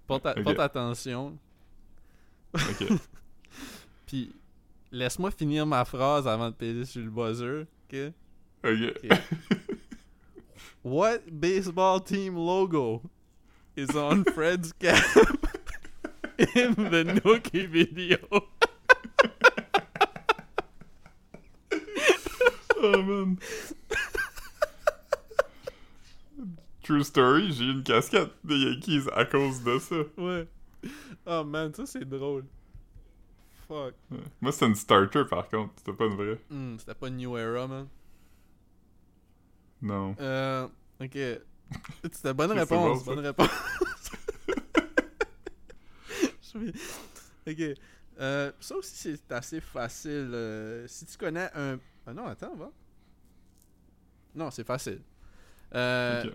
Porte, a- Ok. porte attention. Ok. <laughs> Puis, laisse-moi finir ma phrase avant de peser sur le buzzer, ok? ok. <laughs> What baseball team logo is on Fred's cap <laughs> in the Nookie video? Oh man. True story, j'ai eu une casquette des Yankees à cause de ça. Ouais. Oh man, ça c'est drôle. Fuck. Ouais. Moi, c'était une starter par contre, c'était pas une vraie. Hmm, C'était pas New Era, man. Non. Euh. Ok. <laughs> C'était bonne réponse. bon, bonne réponse. <laughs> Ok. Euh, ça aussi, c'est assez facile. euh, si tu connais un. Ah non, attends, va. Non, c'est facile. Euh.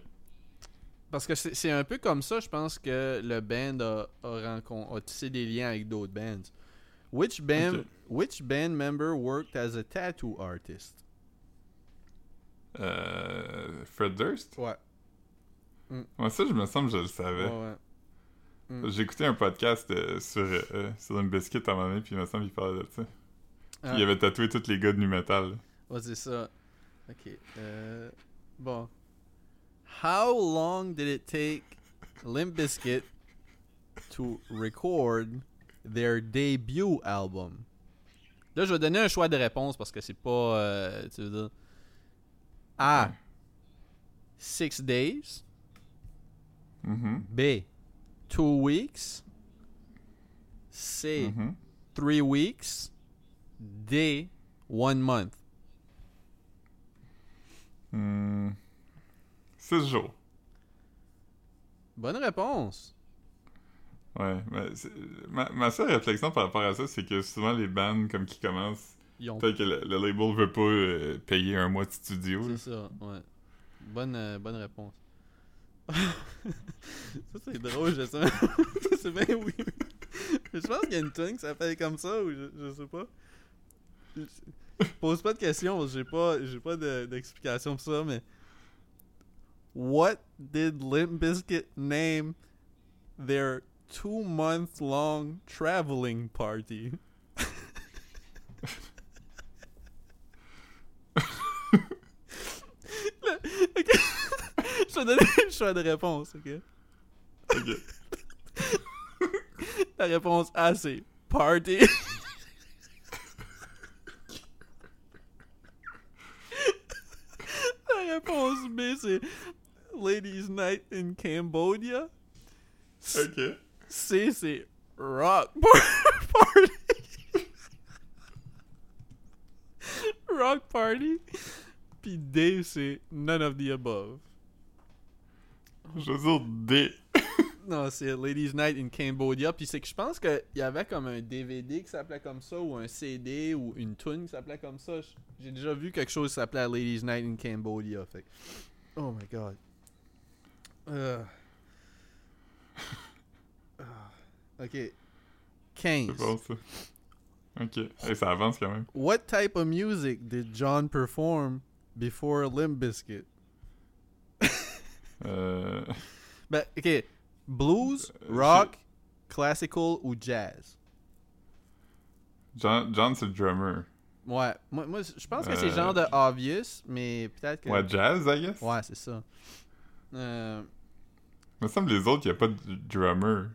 Parce que c'est un peu comme ça, je pense que le band a, a, tissé des liens avec d'autres bands. Which band, which band member worked as a tattoo artist? Euh, Fred Durst? Ouais. Moi, ça, je me semble que je le savais. ouais. Mm. J'ai écouté un podcast euh, sur, euh, sur une biscuit à un moment donné, puis il me semble qu'il parlait de ça. Puis Ah. il avait tatoué tous les gars de nu metal. Ouais, c'est ça. Ok. Euh, bon. How long did it take Limp Bizkit to record their debut album? Là, je vais donner un choix de réponse parce que c'est pas. euh, tu veux dire. A. Six days. Mhm. B. Two weeks. C. Mhm. Three weeks. D. One month. Hmm. Six jours. Bonne réponse. Ouais, mais ma, ma seule réflexion par rapport à ça, c'est que souvent les bands comme qui commencent, ont peut-être que le, le label veut pas euh, payer un mois de studio. C'est ça, ouais. Bonne, euh, bonne réponse. <laughs> ça, c'est drôle, je sais. <laughs> c'est bien oui. je pense qu'il y a une tune qui s'appelle comme ça, ou je, je sais pas. <laughs> Pose pas de questions, j'ai pas, j'ai pas de- d'explication pour ça, mais. What did Limp Bizkit name their two month long traveling party? Ok. Je vais donner le choix de réponse, ok? Ok. <laughs> La réponse A, c'est party. <laughs> Réponse B, c'est Ladies Night in Cambodia. Ok. C, c'est Rock <laughs> Party. rock Party. Puis D, c'est None of the Above. Je veux dire D. Non, c'est Ladies Night in Cambodia. Puis c'est que je pense qu'il y avait comme un DVD qui s'appelait comme ça, ou un CD, ou une tune qui s'appelait comme ça. J'ai déjà vu quelque chose qui s'appelait Ladies Night in Cambodia. Fait. Oh my god. Euh. Ah. Ok. C'est 15. bon ça. Ok. Hey, ça avance quand même. What type of music did John perform before Limp Bizkit? Euh... Ben, ok. Blues, rock, classical ou jazz? John, John c'est le drummer. Ouais, moi, moi je pense que c'est Euh, genre de obvious, mais peut-être que. Ouais, jazz, I guess. Ouais, c'est ça. Euh, Il me semble les autres, il n'y a pas de drummer.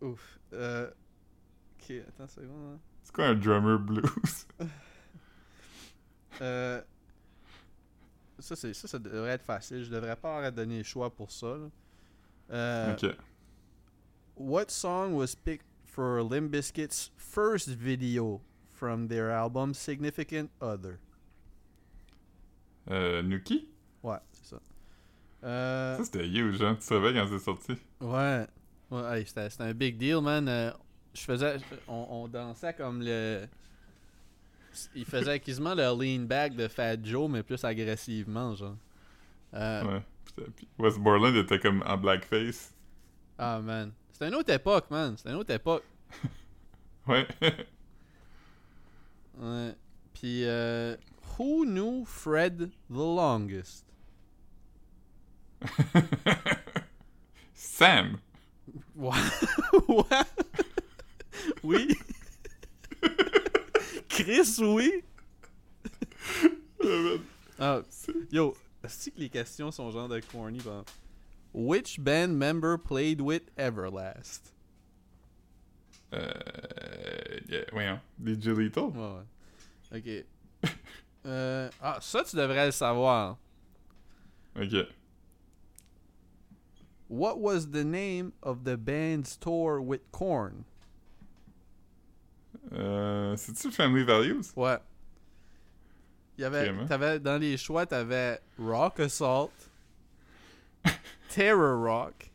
ouf. Euh, ok, attends une seconde. hein. C'est quoi un drummer blues? <laughs> Euh, ça, ça, ça devrait être facile. Je devrais pas avoir à donner le choix pour ça. là. Euh, ok. What song was picked for Limp Bizkit's first video from their album Significant Other? Euh, Nuki? Ouais, c'est ça. Euh, Ça, c'était huge, hein? Tu rappelles quand c'est sorti? Ouais. ouais hey, c'était, c'était un big deal, man. Euh, je faisais. On, on dansait comme le. Il faisait quasiment le lean back de Fat Joe, mais plus agressivement, genre. Euh, Ouais. Westmoreland était comme en blackface. Ah, man. C'était une autre époque, man. C'était une autre époque. <laughs> Ouais. <laughs> Ouais. Puis, euh, Who knew Fred the longest? <laughs> Sam! What? What? oui. Chris, oui. Euh, Ah, yo, est-ce que les questions sont genre de corny? Bon. Which band member played with Everlast? Euh. yeah, voyons. DJ Little? Ouais, ouais. Ok. <laughs> Euh, ah, ça, tu devrais le savoir. Ok. What was the name of the band's tour with Korn? Euh. C'est-tu Family Values? Ouais. Y avait, dans les choix, t'avais Rock Assault, <laughs> Terror Rock,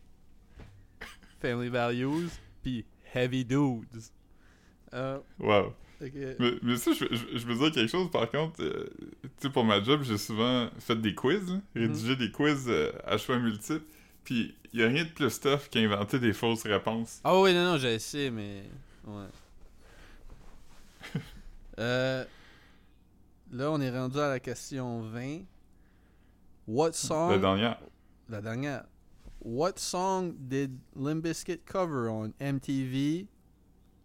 Family Values, puis Heavy Dudes. Euh, Wow. Mais, mais ça, je, je, je veux dire quelque chose, par contre. euh, tu sais, pour ma job, j'ai souvent fait des quiz, là, rédigé des quiz euh, à choix multiples. Puis, il a rien de plus tough qu'inventer des fausses réponses. Ah oui, non, non, le sais, mais. Ouais. <laughs> euh, là, on est rendu à la question 20. What song. La dernière. La dernière. What song did Limp Bizkit cover on MTV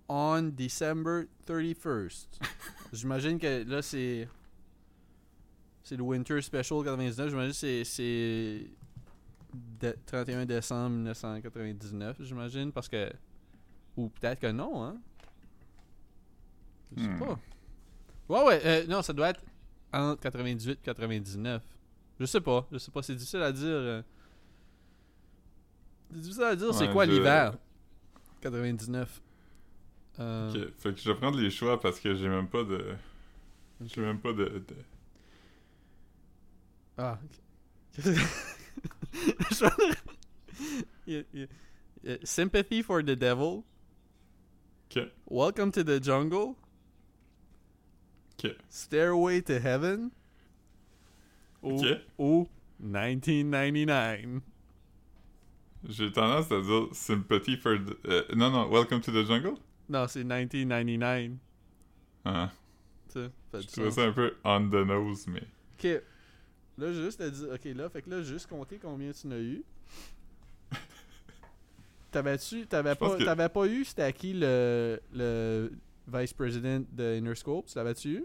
on December 31st? <laughs> J'imagine que là, c'est. C'est le Winter Special 99. J'imagine que c'est. C'est. de- 31 décembre 1999, j'imagine, parce que. Ou peut-être que non, hein? Je sais Hmm. pas. Ouais, ouais, euh, non, ça doit être entre 98 et 99. Je sais pas, je sais pas, c'est difficile à dire. euh. C'est difficile à dire, c'est quoi je- l'hiver? 99. Euh, Ok, fait que je vais prendre les choix parce que j'ai même pas de. J'ai même pas de. de- Ah, ok. <laughs> Yeah, yeah. Yeah, Sympathy for the Devil. Ok. Welcome to the Jungle. Stairway to Heaven? Ou, Ok. ou 1999. J'ai tendance à dire sympathy for the. euh, non, non, Welcome to the Jungle? Non, c'est 1999. Ah, je trouvais sens. ça un peu on the nose, mais. Ok. Là, juste à dire. Ok, là, fait que là, juste compter combien tu en as eu. <laughs> T'avais-tu. T'avais pas, que- pas eu, c'était à qui le, le vice-president de Interscope Tu l'avais-tu eu?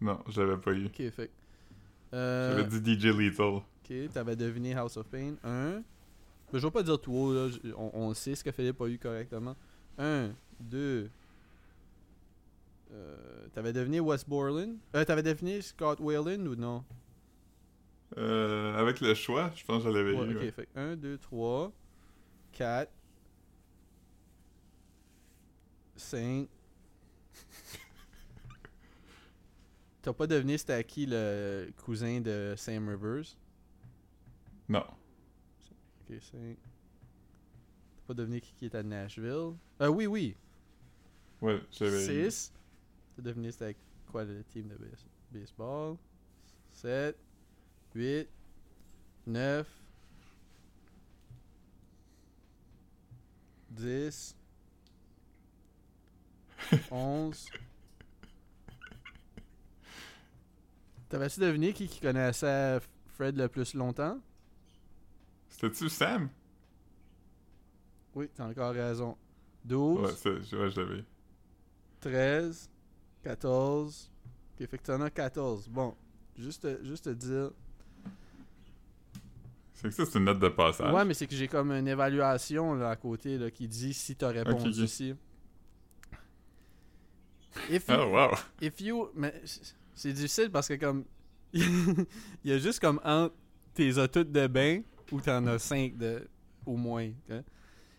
Non, je l'avais pas eu. Ok, fait. Euh, J'avais dit DJ Lethal. ok, t'avais deviné House of Pain. Un. Ben, je vais pas dire tout haut, là. On, on sait ce que Philippe a eu correctement. Un, deux. Euh, t'avais deviné West Borland? Euh, T'avais deviné Scott Whalen ou non? Euh, avec le choix, je pense que je l'avais Ouais, eu. ok, ouais. fait 1, 2, 3, 4, 5. T'as pas deviné c'était à qui le cousin de Sam Rivers? Non. Ok, 5. T'as pas deviné qui, qui est à Nashville? Euh, oui, oui. Ouais, j'avais eu. 6. T'as deviné c'était quoi le team de base- baseball? 7, 8, 9, 10, 11. T'avais-tu deviné qui, qui connaissait Fred le plus longtemps? C'était-tu Sam? Oui, t'as encore raison. 12, Ouais, c'est- ouais, je l'avais eu. 13, 14. Ok, fait que t'en as 14. Bon, juste, te- juste te dire. C'est que ça, c'est une note de passage. Ouais, mais c'est que j'ai comme une évaluation là, à côté là, qui dit si t'as répondu Ok, ok. ici. If you, Oh, wow. if you- mais c'est difficile parce que comme <laughs> il y a juste comme entre tes as toutes de bain ou t'en as 5 de au moins.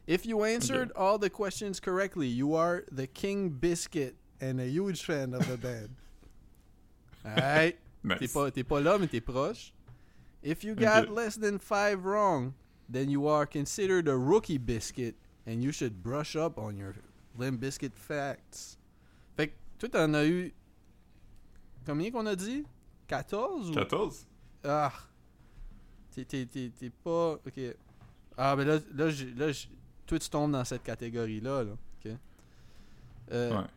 If you answered all the questions correctly, you are the King Biscuit and a huge fan of the band. <laughs> Alright. T'es Nice. pas, t'es pas là, mais t'es proche. If you got less than five wrong, then you are considered a rookie biscuit and you should brush up on your Limp Biscuit facts. Fait que toi, t'en as eu. Combien qu'on a dit? 14 ou? 14? Ah T'es, pas. Ok. Ah, ben là, là, là toi, tu tombes dans cette catégorie-là. Là. Ok. Euh, Ouais.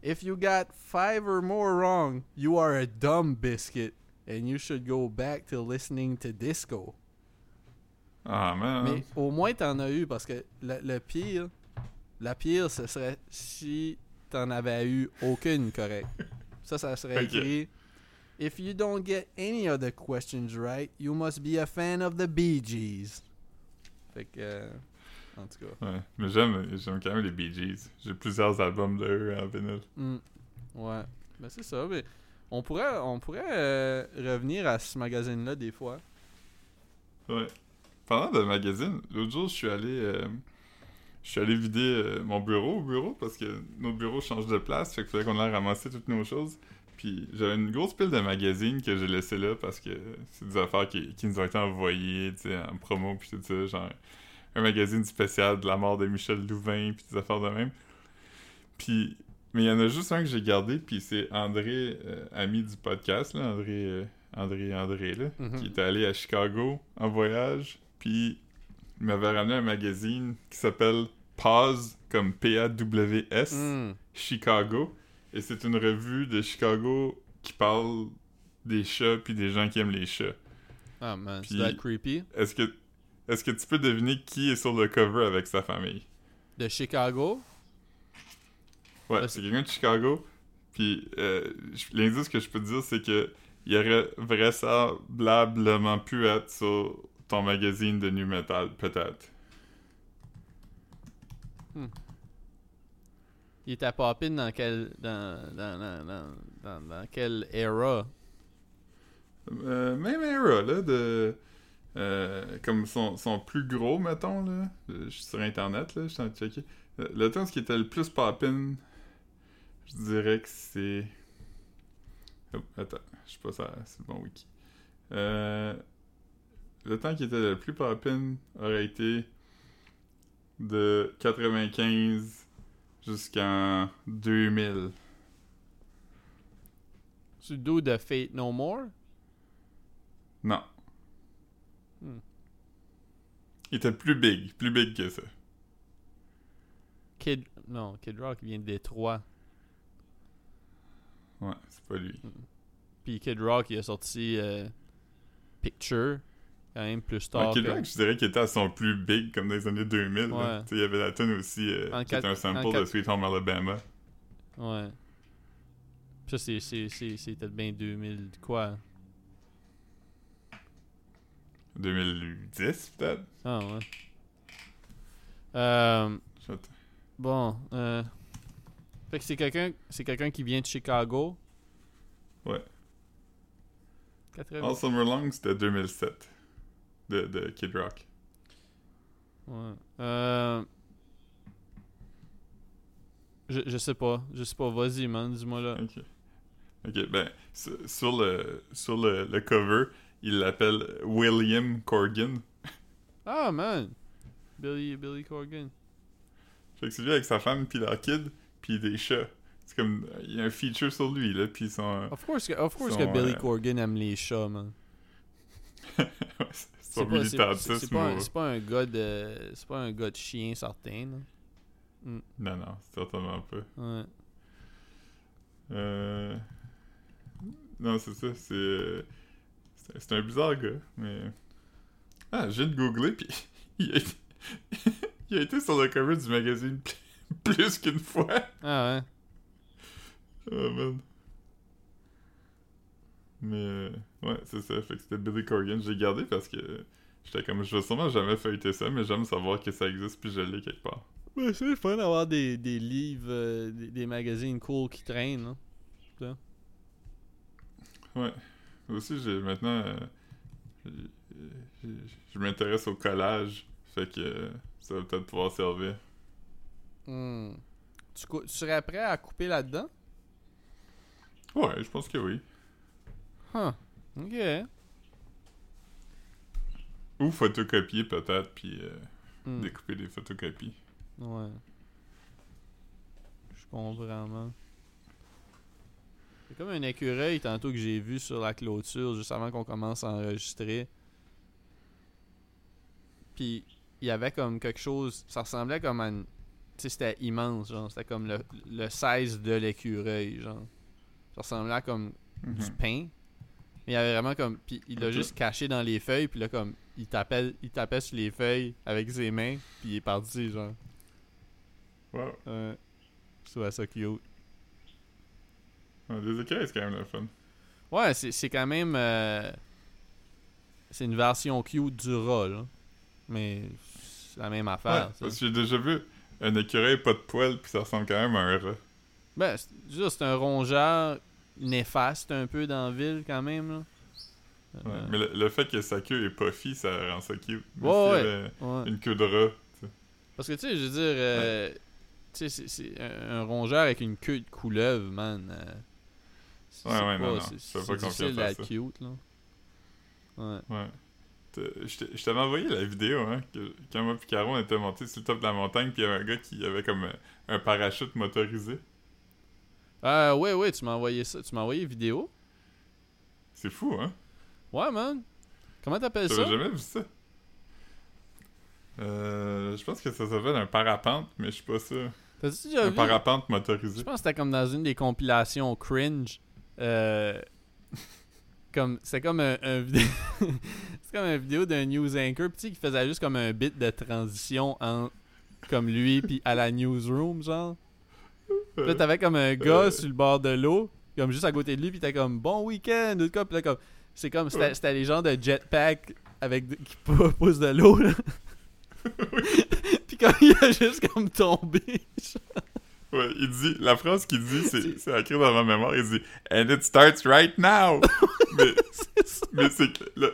If you got five or more wrong, you are a dumb biscuit and you should go back to listening to disco. Ah, man. Mais au moins, t'en as eu parce que le, le pire, la pire, ce serait si t'en avais eu aucune correcte. <laughs> Ça, ça serait écrit. If you don't get any of the questions right, you must be a fan of the Bee Gees. Fait que, euh, en tout cas. Ouais. Mais j'aime, j'aime quand même les Bee Gees. J'ai plusieurs albums de eux en vinyle. Hmm. Ouais. Ben c'est ça. Mais on pourrait, on pourrait euh, revenir à ce magazine-là des fois. Ouais. Parlant de magazine, l'autre jour, je suis allé. euh, je suis allé vider euh, mon bureau au bureau parce que nos bureaux changent de place. Fait qu'il fallait qu'on aille ramasser toutes nos choses. Puis j'avais une grosse pile de magazines que j'ai laissé là parce que c'est des affaires qui, qui nous ont été envoyées, tu sais, en promo, puis tout ça. Genre un magazine spécial de la mort de Michel Louvain, puis des affaires de même. Puis. Mais il y en a juste un que j'ai gardé, puis c'est André, euh, ami du podcast, là, André, euh, André, André, là, Mhm. qui est allé à Chicago en voyage, puis il m'avait ramené un magazine qui s'appelle Pause, comme P-A-W-S, Hmm. Chicago. Et c'est une revue de Chicago qui parle des chats puis des gens qui aiment les chats. Ah man, c'est creepy. Est-ce que est-ce que tu peux deviner qui est sur le cover avec sa famille? De Chicago? Ouais, c'est quelqu'un de Chicago. Puis euh, l'indice que je peux te dire, c'est que il aurait vraisemblablement pu être sur ton magazine de nu metal, peut-être. Il était poppin dans quel. Dans, dans, dans, dans, quelle era? Euh, même era, là, de. euh, comme son, plus gros, mettons, là. Euh, Je suis sur internet, là, je suis en train de checker. Le temps qui était le plus poppin, je dirais que c'est. Attends, je sais pas ça, c'est le bon wiki. Le temps qui était le plus poppin aurait été de 95 jusqu'en 2000. C'est le dude de Fate No More? Non. Hmm. Il était plus big, plus big que ça. Kid. Non, Kid Rock vient de Détroit. Ouais, c'est pas lui. Puis Kid Rock, il a sorti euh, Picture, quand même plus tard. Ouais, que- je dirais qu'il était à son plus big comme dans les années 2000. là. Ouais. Tu sais, Il y avait la tune aussi euh, qui était un sample de Sweet Home Alabama. Ouais. Ça, c'est- c'est- c'est- c'était bien 2000, quoi? 2010 peut-être? Ah, ouais. Euh, bon, euh. Fait que c'est quelqu'un c'est quelqu'un qui vient de Chicago. Ouais. 80. All Summer Long c'était 2007 de, de Kid Rock. Ouais. Euh... Je, je sais pas. Je sais pas. Vas-y, man. Dis-moi là. Ok. Ok, ben, sur le, sur le, le cover, il l'appelle William Corgan. Ah, man. Billy, Billy Corgan. Fait que c'est lui avec sa femme, puis leur kid, puis des chats. C'est comme, il y a un feature sur lui, là, puis son, Of course, que, of course Son, que Billy euh, Corgan aime les chats, man. <laughs> pas, c'est- pas, un- pas gars de. C'est pas un gars de chien certain, là. Non, non, certainement pas. Ouais. Euh... Non, c'est ça, c'est... C'est un bizarre gars, mais... Ah, je viens de googler, puis <laughs> il a été... <laughs> il a été sur le cover du magazine <laughs> plus qu'une fois. Ah ouais. Oh, man. Mais, euh, ouais, c'est ça, fait que c'était Billy Corgan. J'ai gardé parce que j'étais comme, je vais sûrement jamais feuilleter ça, mais j'aime savoir que ça existe, puis je l'ai quelque part. Ouais, c'est fun d'avoir des, des livres, euh, des, des magazines cool qui traînent, là. Ouais. Aussi, j'ai maintenant. euh, je m'intéresse au collage. Fait que euh, ça va peut-être pouvoir servir. Hmm. Tu, tu serais prêt à couper là-dedans? Ouais, je pense que oui. Huh. Ok. Ou photocopier peut-être, puis euh, Hmm. découper des photocopies. Ouais. Je comprends, man. C'est comme un écureuil tantôt que j'ai vu sur la clôture juste avant qu'on commence à enregistrer. Puis il y avait comme quelque chose, ça ressemblait comme à une. Tu sais, c'était immense, genre. C'était comme le, le 16 de l'écureuil, genre. Ça ressemblait à comme du Mhm. pain. Mais il avait vraiment comme. Puis il l'a juste caché dans les feuilles, puis là, comme. Il tapait, il tapait sur les feuilles avec ses mains, puis il est parti, genre. Wow. Ouais. Je trouvais ça cute. Des écailles, c'est quand même le fun. Ouais, c'est c'est quand même. euh, c'est une version cute du rat, là. Mais c'est la même affaire. parce que j'ai déjà vu un écureuil pas de poils, puis ça ressemble quand même à un rat. Ben, c'est un rongeur néfaste un peu dans la ville, quand même, là. Ouais, Euh, Mais le, le fait que sa queue est puffy, ça rend ça cute. Mais Ouais, s'il y ouais. avait ouais. Une queue de rat. Parce que, tu sais, je veux dire, euh, tu sais, c'est- c'est un, un rongeur avec une queue de couleuvre, man. euh, c'est Ouais, ouais, pas- non, non, c'est- pas difficile d'être cute, là. Ouais. Ouais. Je t'avais envoyé la vidéo, hein, que quand moi et Caro, on était montés sur le top de la montagne, puis il y avait un gars qui avait comme un parachute motorisé. Euh, ouais, ouais, tu m'as envoyé ça. Tu m'as envoyé une vidéo. C'est fou, hein? Ouais, man. Comment t'appelles ça? J'avais jamais vu ça. Euh, je pense que ça s'appelle un parapente, mais je suis pas sûr. T'as-tu déjà Un vu? parapente Je motorisé. pense que c'était comme dans une des compilations cringe. Euh, <laughs> comme c'est comme un, un vidéo <laughs> c'est comme une vidéo d'un news anchor petit qui faisait juste comme un bit de transition en comme lui puis à la newsroom genre. Puis là t'avais comme un gars Euh. sur le bord de l'eau comme juste à côté de lui puis t'es comme bon week-end ou de quoi puis là comme c'est comme c'était, les gens de jetpack avec qui pou- poussent de l'eau là. <laughs> puis comme il a juste comme tombé. Ouais, il dit, la phrase qu'il dit, c'est, c'est écrit dans ma mémoire, il dit « And it starts right now! » <laughs> Mais, mais c'est que, là,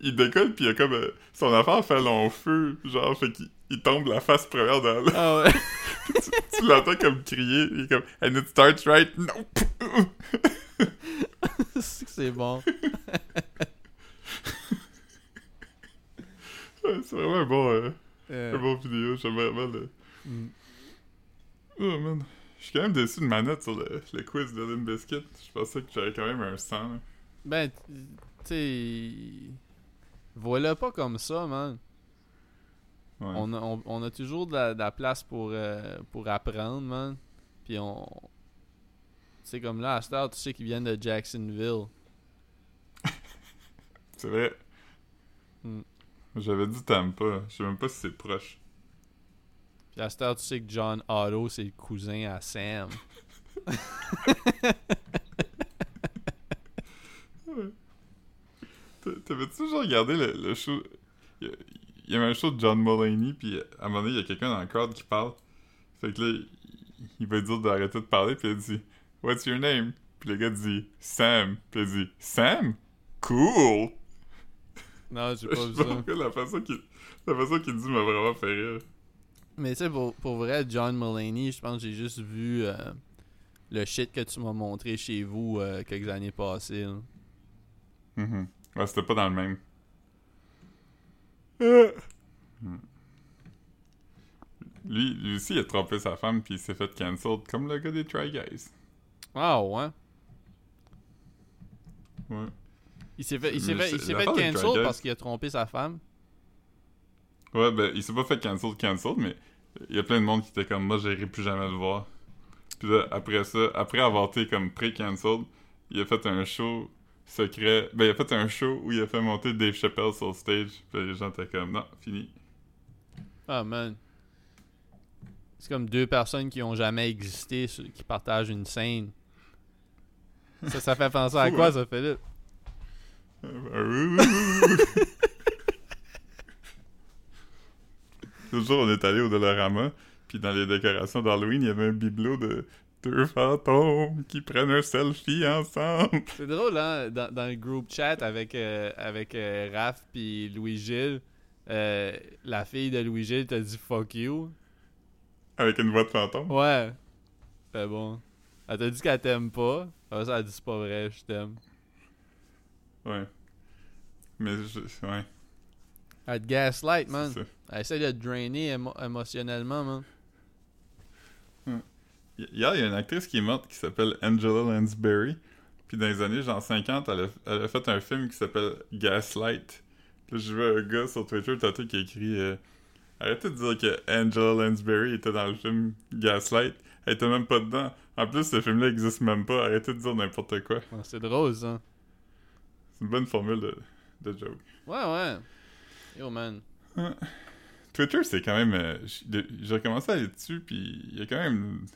il décolle, puis il y a comme, euh, son affaire fait long feu, genre, fait qu'il il tombe la face première dans l'eau. Ah ouais. <laughs> tu, tu l'entends comme crier, il est comme « And it starts right now! <laughs> c'est bon. <laughs> C'est vraiment un bon, euh, Euh, un bon vidéo, j'aime vraiment le... mm. Oh man, je suis quand même déçu de ma note sur le, le quiz de Limp Bizkit. Je pensais que j'avais quand même un 100. là. Ben, tu sais. Voilà pas comme ça, man. Ouais. On, a, on, on a toujours de la, de la place pour, euh, pour apprendre, man. Puis on. C'est comme là, à heure, tu sais qu'ils viennent de Jacksonville. <laughs> C'est vrai. Hmm. J'avais dit t'aimes pas. Je sais même pas si c'est proche. Puis à heure, tu sais que John Otto, c'est le cousin à Sam. <laughs> T'a- T'avais-tu toujours regardé le, le show? Il y, avait un show de John Mulaney, puis à un moment donné, il y a quelqu'un dans le crowd qui parle. Fait que là, il, va dire d'arrêter de parler, puis il dit What's your name? Puis le gars dit Sam. Puis il dit Sam? Cool! Non, j'ai <laughs> Je pas vu pas ça. pourquoi la façon qu'il la façon qu'il dit m'a vraiment fait rire. Mais tu sais, pour, pour vrai, John Mulaney, je pense que j'ai juste vu euh, le shit que tu m'as montré chez vous euh, quelques années passées. là. Mhm. Ouais, c'était pas dans le même. Hmm. Lui, lui aussi, il a trompé sa femme, puis il s'est fait cancel, comme le gars des Try Guys. Ah ouais. Ouais. Il s'est fait, il s'est fait, il c'est- s'est fait cancel parce qu'il a trompé sa femme. Ouais, ben, il s'est pas fait cancel, cancel, mais il y a plein de monde qui était comme, moi, j'irai plus jamais le voir. Puis là, après ça, après avoir été comme pré-cancel, il a fait un show secret. Ben, il a fait un show où il a fait monter Dave Chappelle sur le stage. Puis les gens étaient comme, non, fini. Ah man. C'est comme deux personnes qui ont jamais existé qui partagent une scène. Ça, ça fait penser à quoi hein? ça, Philippe? <laughs> L'autre jour, on est allé au Dollarama, puis dans les décorations d'Halloween, il y avait un bibelot de deux fantômes qui prennent un selfie ensemble. <laughs> C'est drôle, hein? Dans, dans le group chat avec, euh, avec euh, Raph puis Louis-Gilles, euh, la fille de Louis-Gilles t'a dit fuck you. Avec une voix de fantôme? Ouais. C'est bon. Elle t'a dit qu'elle t'aime pas. Après ça, elle dit c'est pas vrai, je t'aime. Ouais. Mais je... Ouais, Elle te gaslight, man. Elle essaie de te drainer émo- émotionnellement, man. Hier, il y a une actrice qui est morte qui s'appelle Angela Lansbury. Puis dans les années genre 50, elle a, elle a fait un film qui s'appelle Gaslight. Puis j'ai vu un gars sur Twitter tantôt qui a écrit euh, Arrêtez de dire que Angela Lansbury était dans le film Gaslight. Elle était même pas dedans. En plus, ce film-là existe même pas. Arrêtez de dire n'importe quoi. Ouais, C'est drôle, ça. C'est une bonne formule de, de joke. Ouais, ouais. Yo, man. Twitter, c'est quand même. euh, J'ai commencé à aller dessus, puis il y a quand même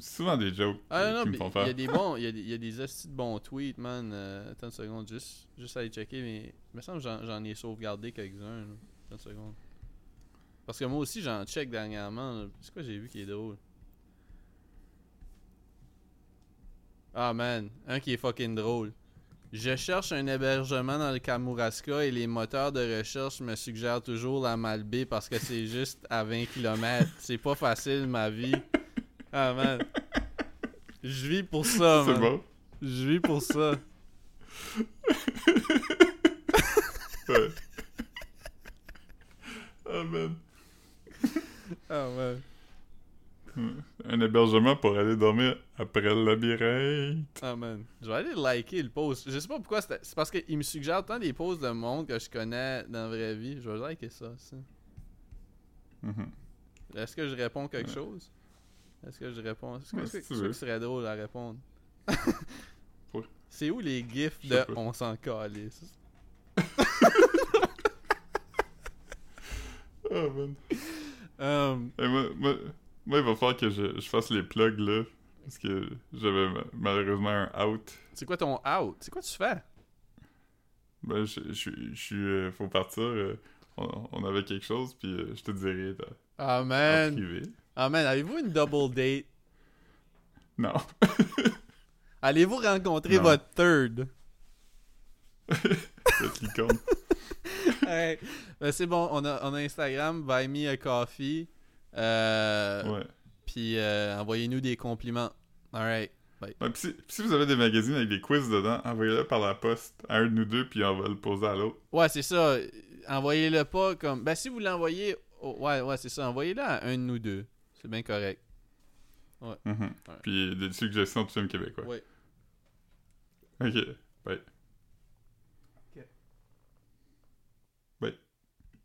souvent des jokes Ah qui non, me font il faire. y a des bons, il y a des, il y a <laughs> des hosties de bons tweets, man. Euh, attends une seconde, juste, juste aller checker, mais il me semble que j'en, ai sauvegardé quelques-uns. Attends une seconde. Parce que moi aussi, j'en check dernièrement. C'est quoi j'ai vu qui est drôle? Ah man, un qui est fucking drôle. Je cherche un hébergement dans le Kamouraska et les moteurs de recherche me suggèrent toujours la Malbaie parce que c'est juste à 20 km. C'est pas facile ma vie. Ah man. <laughs> Je vis pour ça, C'est bon. Je vis pour ça. <laughs> Ouais. Ah, man. Ah man. Un hébergement pour aller dormir après le labyrinthe. Ah man. Je vais aller liker le post. Je sais pas pourquoi. C'est parce qu'il me suggère tant des posts de monde que je connais dans la vraie vie. Je vais liker ça. ça. Mhm. Est-ce que je réponds quelque Ouais. chose? Est-ce que je réponds? Est-ce que, Ouais, si que serait drôle à répondre? <laughs> C'est où les gifs de pas. on s'en calisse? Ah, <laughs> man. Um, Et moi, moi, moi, il va falloir que je, je fasse les plugs là. Parce que j'avais ma- malheureusement un out. c'est quoi ton out? C'est quoi tu fais? Ben, je, je, suis- je suis. euh, faut partir. euh, on, on avait quelque chose, puis euh, je te dirai là, Ah en man! privé. Ah man, avez-vous une double date? Non. <laughs> Allez-vous rencontrer Non. votre third? Cette licorne. Hey, ben, c'est bon, on a, on a Instagram, buy me a coffee. Euh, Ouais. Puis euh, envoyez-nous des compliments. Alright. Ouais, pis si, pis si vous avez des magazines avec des quiz dedans, envoyez-le par la poste à un de nous deux, puis on va le poser à l'autre. Ouais, c'est ça. Envoyez-le pas comme. Ben, si vous l'envoyez. Ouais, ouais, c'est ça. Envoyez-le à un de nous deux. C'est bien correct. Mhm. Puis des suggestions de films québécois. Ouais. Ok, bye.